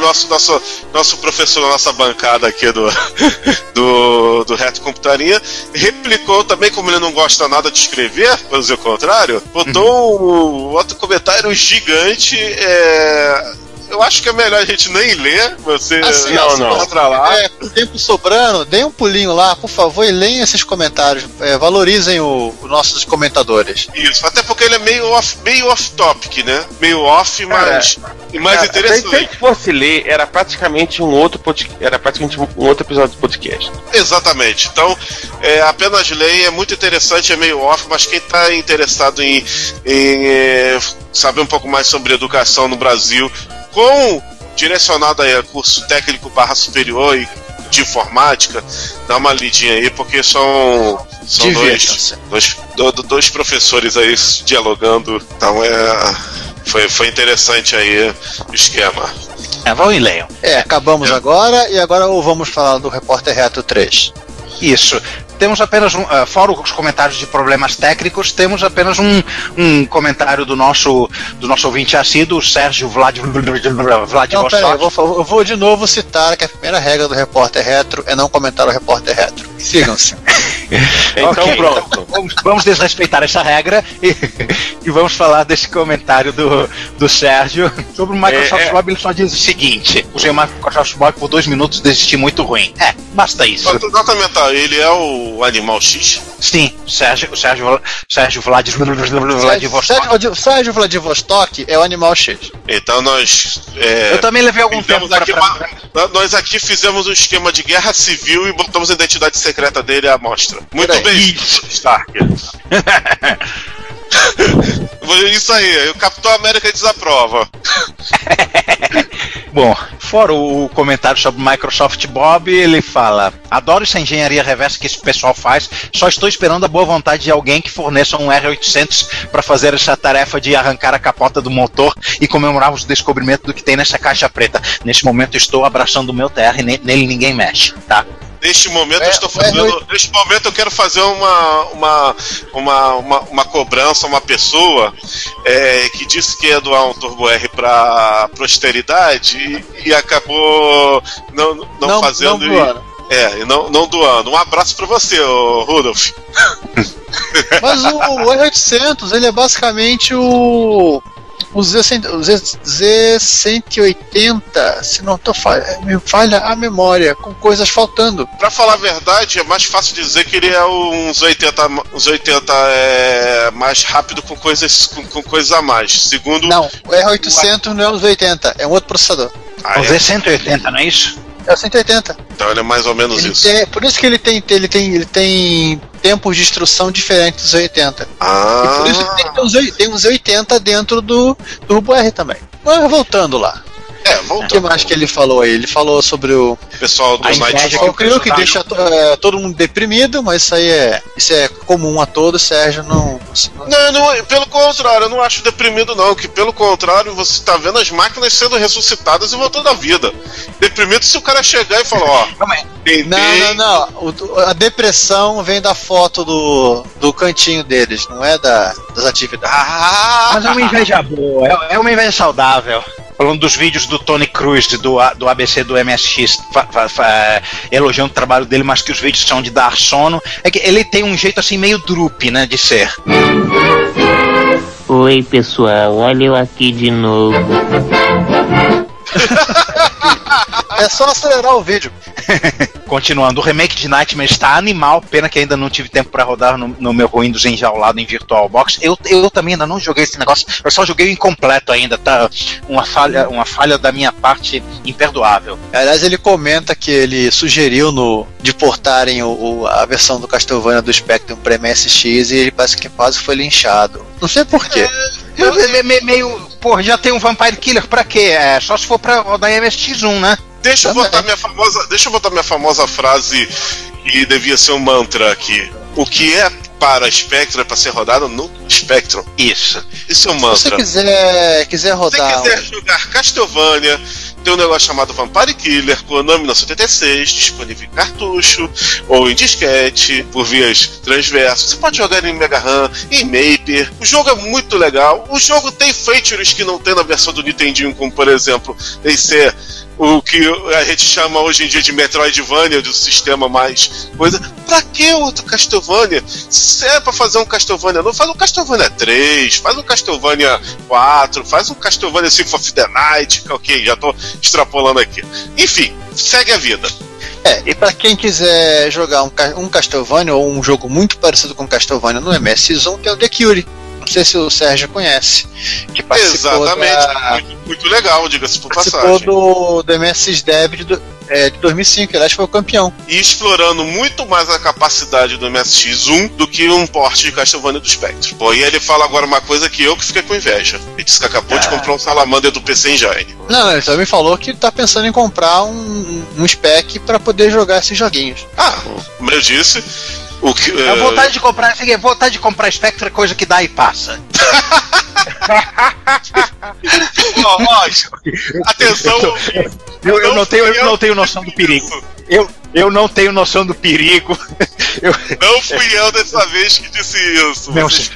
nosso, nosso, nosso professor da nossa bancada aqui do, do, do Reto Computaria, replicou também, como ele não gosta nada de escrever, para dizer o contrário, botou um outro comentário gigante. é, eu acho que é melhor a gente nem ler, você Assim, não, não. lá. com tempo sobrando, deem um pulinho lá, por favor, e leiam esses comentários. É, valorizem o- os nossos comentadores. Isso, até porque ele é meio off, meio off topic, né? Meio off, mas, e mais Cara, Se a interessante. gente fosse ler, era praticamente um outro podcast, era praticamente um outro episódio do podcast. Exatamente. Então, é, apenas lei é muito interessante, é meio off, mas quem está interessado em, em, é, saber um pouco mais sobre educação no Brasil, com direcionado aí a curso técnico barra superior e de informática, dá uma lidinha aí, porque são, são dois, dois, do- do- dois professores aí dialogando. Então é. Foi, foi interessante aí o esquema. É, vão e leiam. É, acabamos agora e agora vamos falar do Repórter Reto 3. Isso. Temos apenas um, uh, fora os comentários de problemas técnicos, temos apenas um, um comentário do nosso do nosso ouvinte assíduo, Sérgio Vlad, Não, peraí, eu Vladivostok. vou, eu vou de novo citar que a primeira regra do Repórter Retro é não comentar o Repórter Retro. Sigam-se. Então Ok, pronto. então vamos, vamos desrespeitar essa regra e, e vamos falar desse comentário do, do Sérgio sobre o Microsoft É, é. Ele só diz o seguinte: usei o Microsoft Web por dois minutos, desisti muito ruim. É, basta isso. Tentar comentar, ele é o animal X? Sim, Sérgio, Sérgio, Sérgio Vlad, Vladivostok. Sérgio, Sérgio Vladivostok é o Animal X. Então nós. é, Eu também levei algum tempo aqui pra- uma- Nós aqui fizemos um esquema de guerra civil e botamos a identidade secreta dele à mostra. Muito Peraí. bem, Stark. Isso aí, o Capitão América desaprova. Bom, fora o comentário sobre o Microsoft Bob, ele fala: Adoro essa engenharia reversa que esse pessoal faz, só estou esperando a boa vontade de alguém que forneça um R800 para fazer essa tarefa de arrancar a capota do motor e comemorar os descobrimentos do que tem nessa caixa preta. Nesse momento estou abraçando o meu TR, ne- nele ninguém mexe, tá? Neste momento É, eu estou o fazendo. R8. Neste momento eu quero fazer uma, uma, uma, uma, uma cobrança a uma pessoa é, que disse que ia doar um Turbo R para posteridade e, e acabou não, não, Não- fazendo. não doando. e, é, e não, não doando. Um abraço para você, Rudolf. Mas o, o R800, ele é basicamente o. O Z100 o Z- Z180, se não tô falha, me falha a memória, com coisas faltando. Pra falar a verdade, é mais fácil dizer que ele é uns 80, uns 80 é, mais rápido com coisas, com, com coisas a mais. Segundo. Não, o R800 não é os 80, é um outro processador. Ah, O é? Z180, não é isso? É o 180. Então ele é mais ou menos Ele isso. tem- por isso que ele tem, ele tem, ele tem tempos de instrução diferentes dos 80. E Ah, por isso tem uns, tem uns 80 dentro do, do Turbo R também. Mas voltando lá. É, O que mais que ele falou aí? Ele falou sobre o Pessoal do A Night inveja Fall. o Crew que deixa é, todo mundo deprimido, mas isso aí é, isso é comum a todos, Sérgio. Não, Não, não, pelo contrário, eu não acho deprimido, não. Que pelo contrário, você tá vendo as máquinas sendo ressuscitadas e voltando à vida. Deprimido se o cara chegar e falar, ó, não, não, não. O- a depressão vem da foto do, do cantinho deles, não é da, das atividades. Ah, Mas é uma inveja boa, é, é uma inveja saudável. Falando dos vídeos do Tony Cruz, do, do ABC do MSX, fa- fa- fa- elogiando o trabalho dele, mas que os vídeos são de dar sono. É que ele tem um jeito assim meio drupe, né, de ser. Oi, pessoal, olha eu aqui de novo. É só acelerar o vídeo. Continuando, o remake de Nightmare está animal, pena que ainda não tive tempo para rodar no, no meu Windows enjaulado em VirtualBox. Eu, eu também ainda não joguei esse negócio, eu só joguei o incompleto ainda, tá? Uma falha, uma falha da minha parte imperdoável. Aliás, ele comenta que ele sugeriu no, de portarem o, o- a versão do Castlevania do Spectrum para MSX e ele parece que quase foi linchado. Não sei porquê. É me- meio. Pô, já tem um Vampire Killer, pra quê? É só se for pra rodar MSX1, né? Deixa eu Também. botar minha famosa, deixa eu botar minha famosa frase que devia ser um mantra aqui. O que é para Spectrum é para ser rodado no Spectrum. Isso. Isso é um Se você mantra. quiser, quiser Se você rodar. quiser jogar Castlevania, tem um negócio chamado Vampire Killer, Konami 1976, disponível em cartucho ou em disquete, por vias transversas. Você pode jogar em Mega RAM, em Maper. O jogo é muito legal. O jogo tem features que não tem na versão do Nintendinho, como por exemplo, tem ser o que a gente chama hoje em dia de Metroidvania, do sistema mais coisa. Pra que outro Castlevania? Se é pra fazer um Castlevania novo, faz um Castlevania 3, faz um Castlevania 4, faz um Castlevania Symphony of the Night, ok, já tô extrapolando aqui. Enfim, segue a vida. É, e pra quem quiser jogar um, um Castlevania ou um jogo muito parecido com Castlevania no MSX1, tem o The Cure. Não sei se o Sérgio conhece. Que participou Exatamente, da- muito, muito legal, diga-se por participou passagem. do, do MSX Dev de, é, de 2005, aliás foi o campeão. E explorando muito mais a capacidade do MSX1 do que um porte de Castlevania do Spectrum. Pô, e ele fala agora uma coisa que eu que fiquei com inveja. Ele disse que acabou de Ah. comprar um Salamander do PC Engine. Não, ele também falou que tá pensando em comprar um, um spec pra poder jogar esses joguinhos. Ah, como eu disse, O que, A é, vontade de comprar, assim, a vontade de comprar Spectre é coisa que dá e passa. ó, ó, atenção, Eu, eu não tenho, eu não tenho noção do perigo. Eu, eu não tenho noção do perigo. Eu, não fui eu dessa vez que disse isso. Meu, Vocês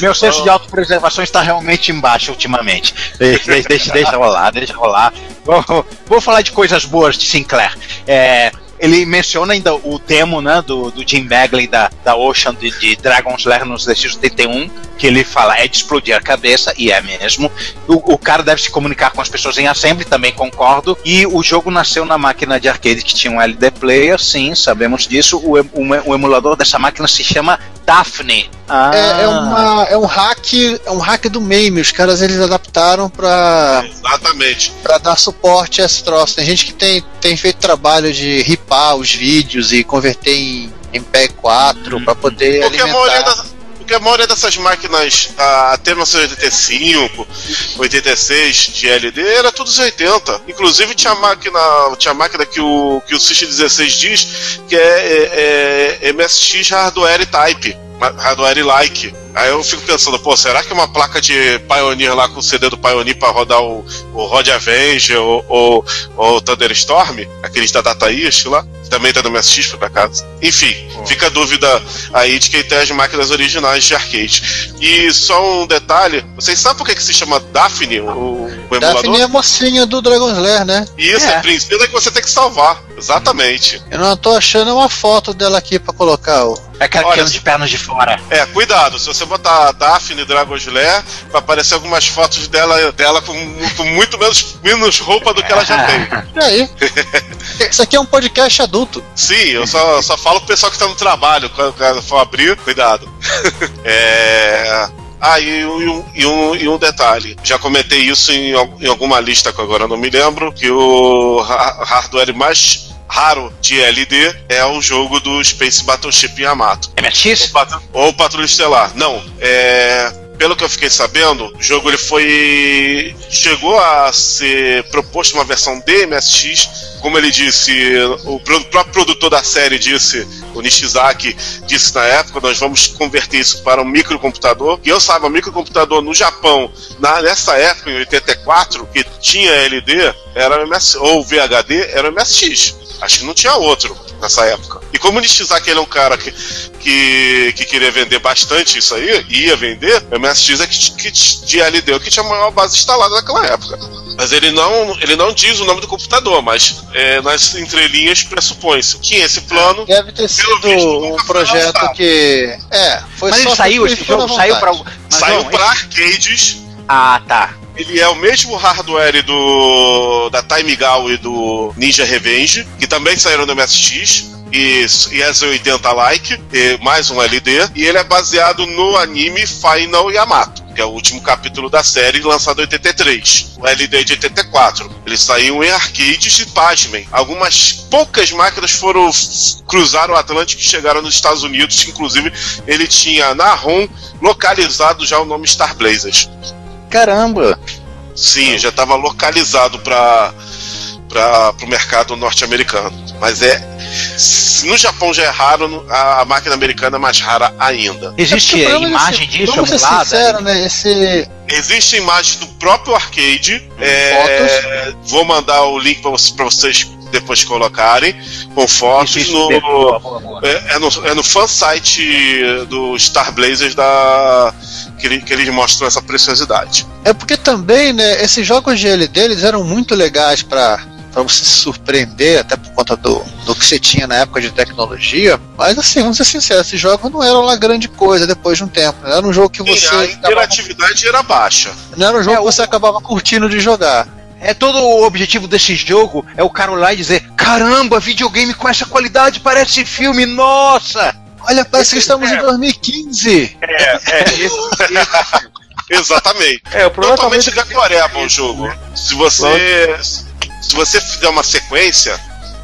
meu senso não. de autopreservação está realmente embaixo ultimamente. Deixa, deixa, deixa, deixa rolar, deixa rolar. Vou, vou falar de coisas boas de Sinclair. É, ele menciona ainda o demo né, do, do Jim Bagley da, da Ocean de, de Dragon's Lair no DX81, que ele fala é de explodir a cabeça, e é mesmo. O, o cara deve se comunicar com as pessoas em assembly, também concordo. E o jogo nasceu na máquina de arcade que tinha um LD Player, sim, sabemos disso. O, o, o emulador dessa máquina se chama Daphne. Ah, É, é, uma, é um hack, é um hack do MAME. Os caras eles adaptaram pra, Exatamente. pra dar suporte a esse troço. Tem gente que tem, tem feito trabalho de ripar os vídeos e converter em, em PE4 pra poder Porque a maioria, alimentar. das, porque a maioria dessas máquinas, até 1985, 86 de LD, era tudo os 80. Inclusive tinha máquina, tinha máquina que o, que o System 16 diz que é, é- é MSX Hardware Type, Hardware Like. Aí eu fico pensando, pô, será que uma placa de Pioneer lá com o CD do Pioneer pra rodar o, o Rod Avenger ou, ou, ou o Thunderstorm, aqueles da Data East lá, que também tá no MSX por acaso. Enfim, fica a dúvida aí de quem tem as máquinas originais de arcade. E só um detalhe, vocês sabem por que, que se chama Daphne, o, o emulador? Daphne é a mocinha do Dragon's Lair, né? Isso, é. princesa que você tem que salvar. Exatamente. Eu não tô achando uma foto dela aqui pra colocar. ó. É aquela Olha, que anda de pernas de fora. É, cuidado, se você botar Daphne Dragon's Lair, vai aparecer algumas fotos dela, dela com, com muito menos, menos roupa do que ela já tem. E aí? Isso aqui é um podcast adulto. Sim, eu só, só falo pro pessoal que tá no trabalho, quando quando for abrir, cuidado. é. Ah, e, um- e um, e um detalhe, já comentei isso em, em alguma lista que agora não me lembro, que o ha- hardware mais raro de LD é o jogo do Space Battleship Yamato. MSX? Ou, Patru- ou Patrulha Estelar. Não, é. Pelo que eu fiquei sabendo, o jogo ele foi. chegou a ser proposto uma versão de MSX. Como ele disse, o próprio produtor da série disse, o Nishizaki disse na época, nós vamos converter isso para um microcomputador. E eu saiba, microcomputador no Japão, na, nessa época, em 84, que tinha LD, era MS, ou VHD, era MSX. Acho que não tinha outro nessa época. E como o Nishizaki ele é um cara que, que, que queria vender bastante isso aí, ia vender, o MSX é que, que de LD o que tinha a maior base instalada naquela época. Mas ele não, ele não diz o nome do computador, mas é, nas entrelinhas pressupõe-se. Tinha esse plano. Deve ter sido um projeto que. É, foi Mas só ele saiu, que esse jogo saiu pra. Saiu não, para arcades. Ah, tá. Ele é o mesmo hardware do da Time Gal e do Ninja Revenge, que também saíram no MSX. E, e é 80 like, e mais um LD, e ele é baseado no anime Final Yamato, que é o último capítulo da série lançado em 83. O LD de 84. Ele saiu em arcades e pasmem. Algumas poucas máquinas foram cruzaram o Atlântico e chegaram nos Estados Unidos, inclusive ele tinha na ROM localizado já o nome Star Blazers. Caramba! Sim, já estava localizado para para o mercado norte-americano. Mas é no Japão já é raro, a, máquina americana é mais rara ainda. Existe É imagem esse- disso Vamos ser sinceros, né? Esse. Existe imagem do próprio arcade. é, vou mandar o link para vocês depois colocarem com fotos Isso, isso, no, boa, boa, boa. é, é no é no fansite do Star Blazers da que, ele- que eles mostram essa preciosidade. É porque também, né? Esses jogos de LD eles eram muito legais pra. Pra você se surpreender, até por conta do, do que você tinha na época de tecnologia. Mas assim, vamos ser sinceros, esses jogos não eram lá grande coisa depois de um tempo. Né? Era um jogo que Sim, você. a acabava- interatividade era baixa. não era um jogo É, que você acabava curtindo de jogar. É todo o objetivo desse jogo é o cara olhar e dizer: caramba, videogame com essa qualidade parece filme, nossa! Olha, parece que estamos em 2015. É, é. Exatamente. É, o Totalmente decoreba o jogo. Se você se você fizer uma sequência,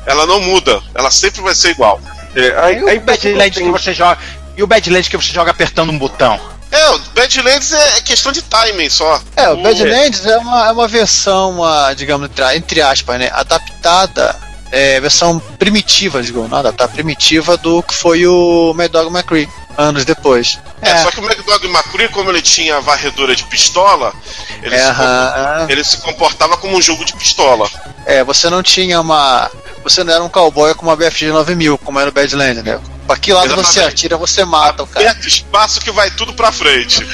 ela não muda. Ela sempre vai ser igual. é, a, E a o que Badlands que tenho- você joga. E o Badlands que você joga apertando um botão. É, o Badlands é é questão de timing só. É, o Badlands é uma, é uma versão, uma, digamos, entre- entre aspas, né? Adaptada é, versão primitiva, digo, nada, tá? Primitiva do que foi o Mad Dog McCree, anos depois. É, só que o McDog McCree, como ele tinha varredura de pistola, ele, É, se, ele se comportava como um jogo de pistola. É, você não tinha uma. Você não era um cowboy com uma BFG 9000, como era o Badland, né? Pra que lado você Exatamente. atira, você mata o cara. Aperta espaço que vai tudo pra frente.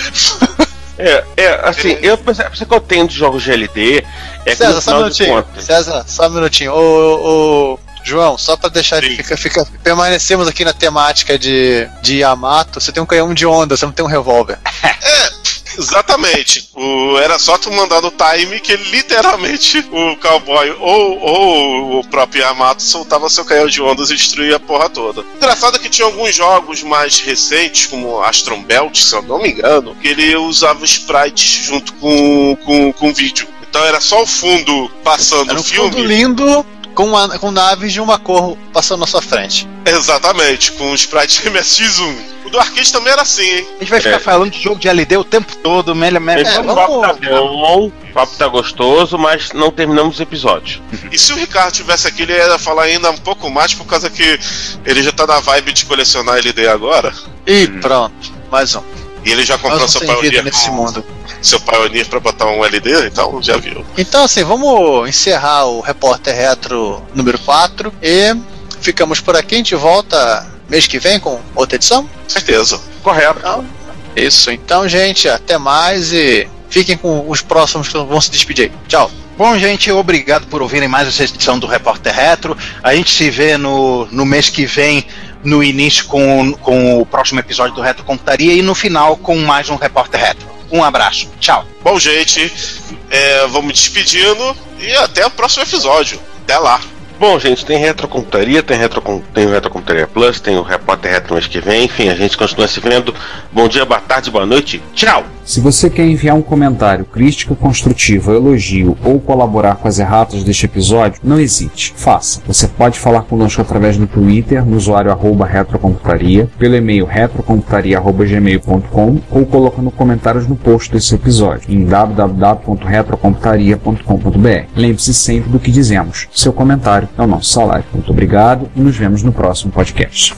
É, é assim, eu pensei que eu tenho de jogos de LD é que César, só um minutinho. César, só um minutinho. Ô, ô, ô, João, só pra deixar fica, fica, permanecemos aqui na temática de, de Yamato, você tem um canhão de onda, você não tem um revólver. Exatamente. O, era só tu mandar no time que literalmente o cowboy ou, ou o próprio Yamato soltava seu canhão de ondas e destruía a porra toda. Engraçado é que tinha alguns jogos mais recentes, como Astron Belt, se eu não me engano, que ele usava sprites junto com, com, com vídeo. Então era só o fundo passando o um filme. fundo lindo com, uma- com naves de uma cor passando na sua frente. Exatamente, com o sprite MSX1. O do arcade também era assim, hein? A gente vai ficar falando de jogo de LD o tempo todo, melhor, melhor. É, o papo tá bom, o papo tá gostoso, mas não terminamos o episódio. E se o Ricardo tivesse aqui, ele ia falar ainda um pouco mais, por causa que ele já tá na vibe de colecionar LD agora. E pronto, mais um. E ele já comprou seu Pioneer, nesse mundo. seu Pioneer pra botar um LD, então já viu. Então, assim, vamos encerrar o Repórter Retro número 4 e ficamos por aqui. A gente volta mês que vem com outra edição? Certeza. Correto. Então, isso. Então, gente, até mais e fiquem com os próximos que vão se despedir aí. Tchau. Bom, gente, obrigado por ouvirem mais essa edição do Repórter Retro. A gente se vê no, no mês que vem, no início, com, com o próximo episódio do Retro Computaria e no final com mais um Repórter Retro. Um abraço. Tchau. Bom, gente, é, vamos despedindo e até o próximo episódio. Até lá. Bom, gente, tem Retrocomputaria, tem, retro, tem o Retrocomputaria Plus, tem o Repórter Retro mês que vem, enfim, a gente continua se vendo. Bom dia, boa tarde, boa noite, tchau! Se você quer enviar um comentário, crítica construtiva, elogio ou colaborar com as erratas deste episódio, não hesite, faça. Você pode falar conosco através do Twitter, no usuário arroba retrocomputaria, pelo e-mail retrocomputaria.gmail.com ou colocando comentários no post desse episódio em www.retrocomputaria.com.br. Lembre-se sempre do que dizemos. Seu comentário é o nosso salário. Muito obrigado e nos vemos no próximo podcast.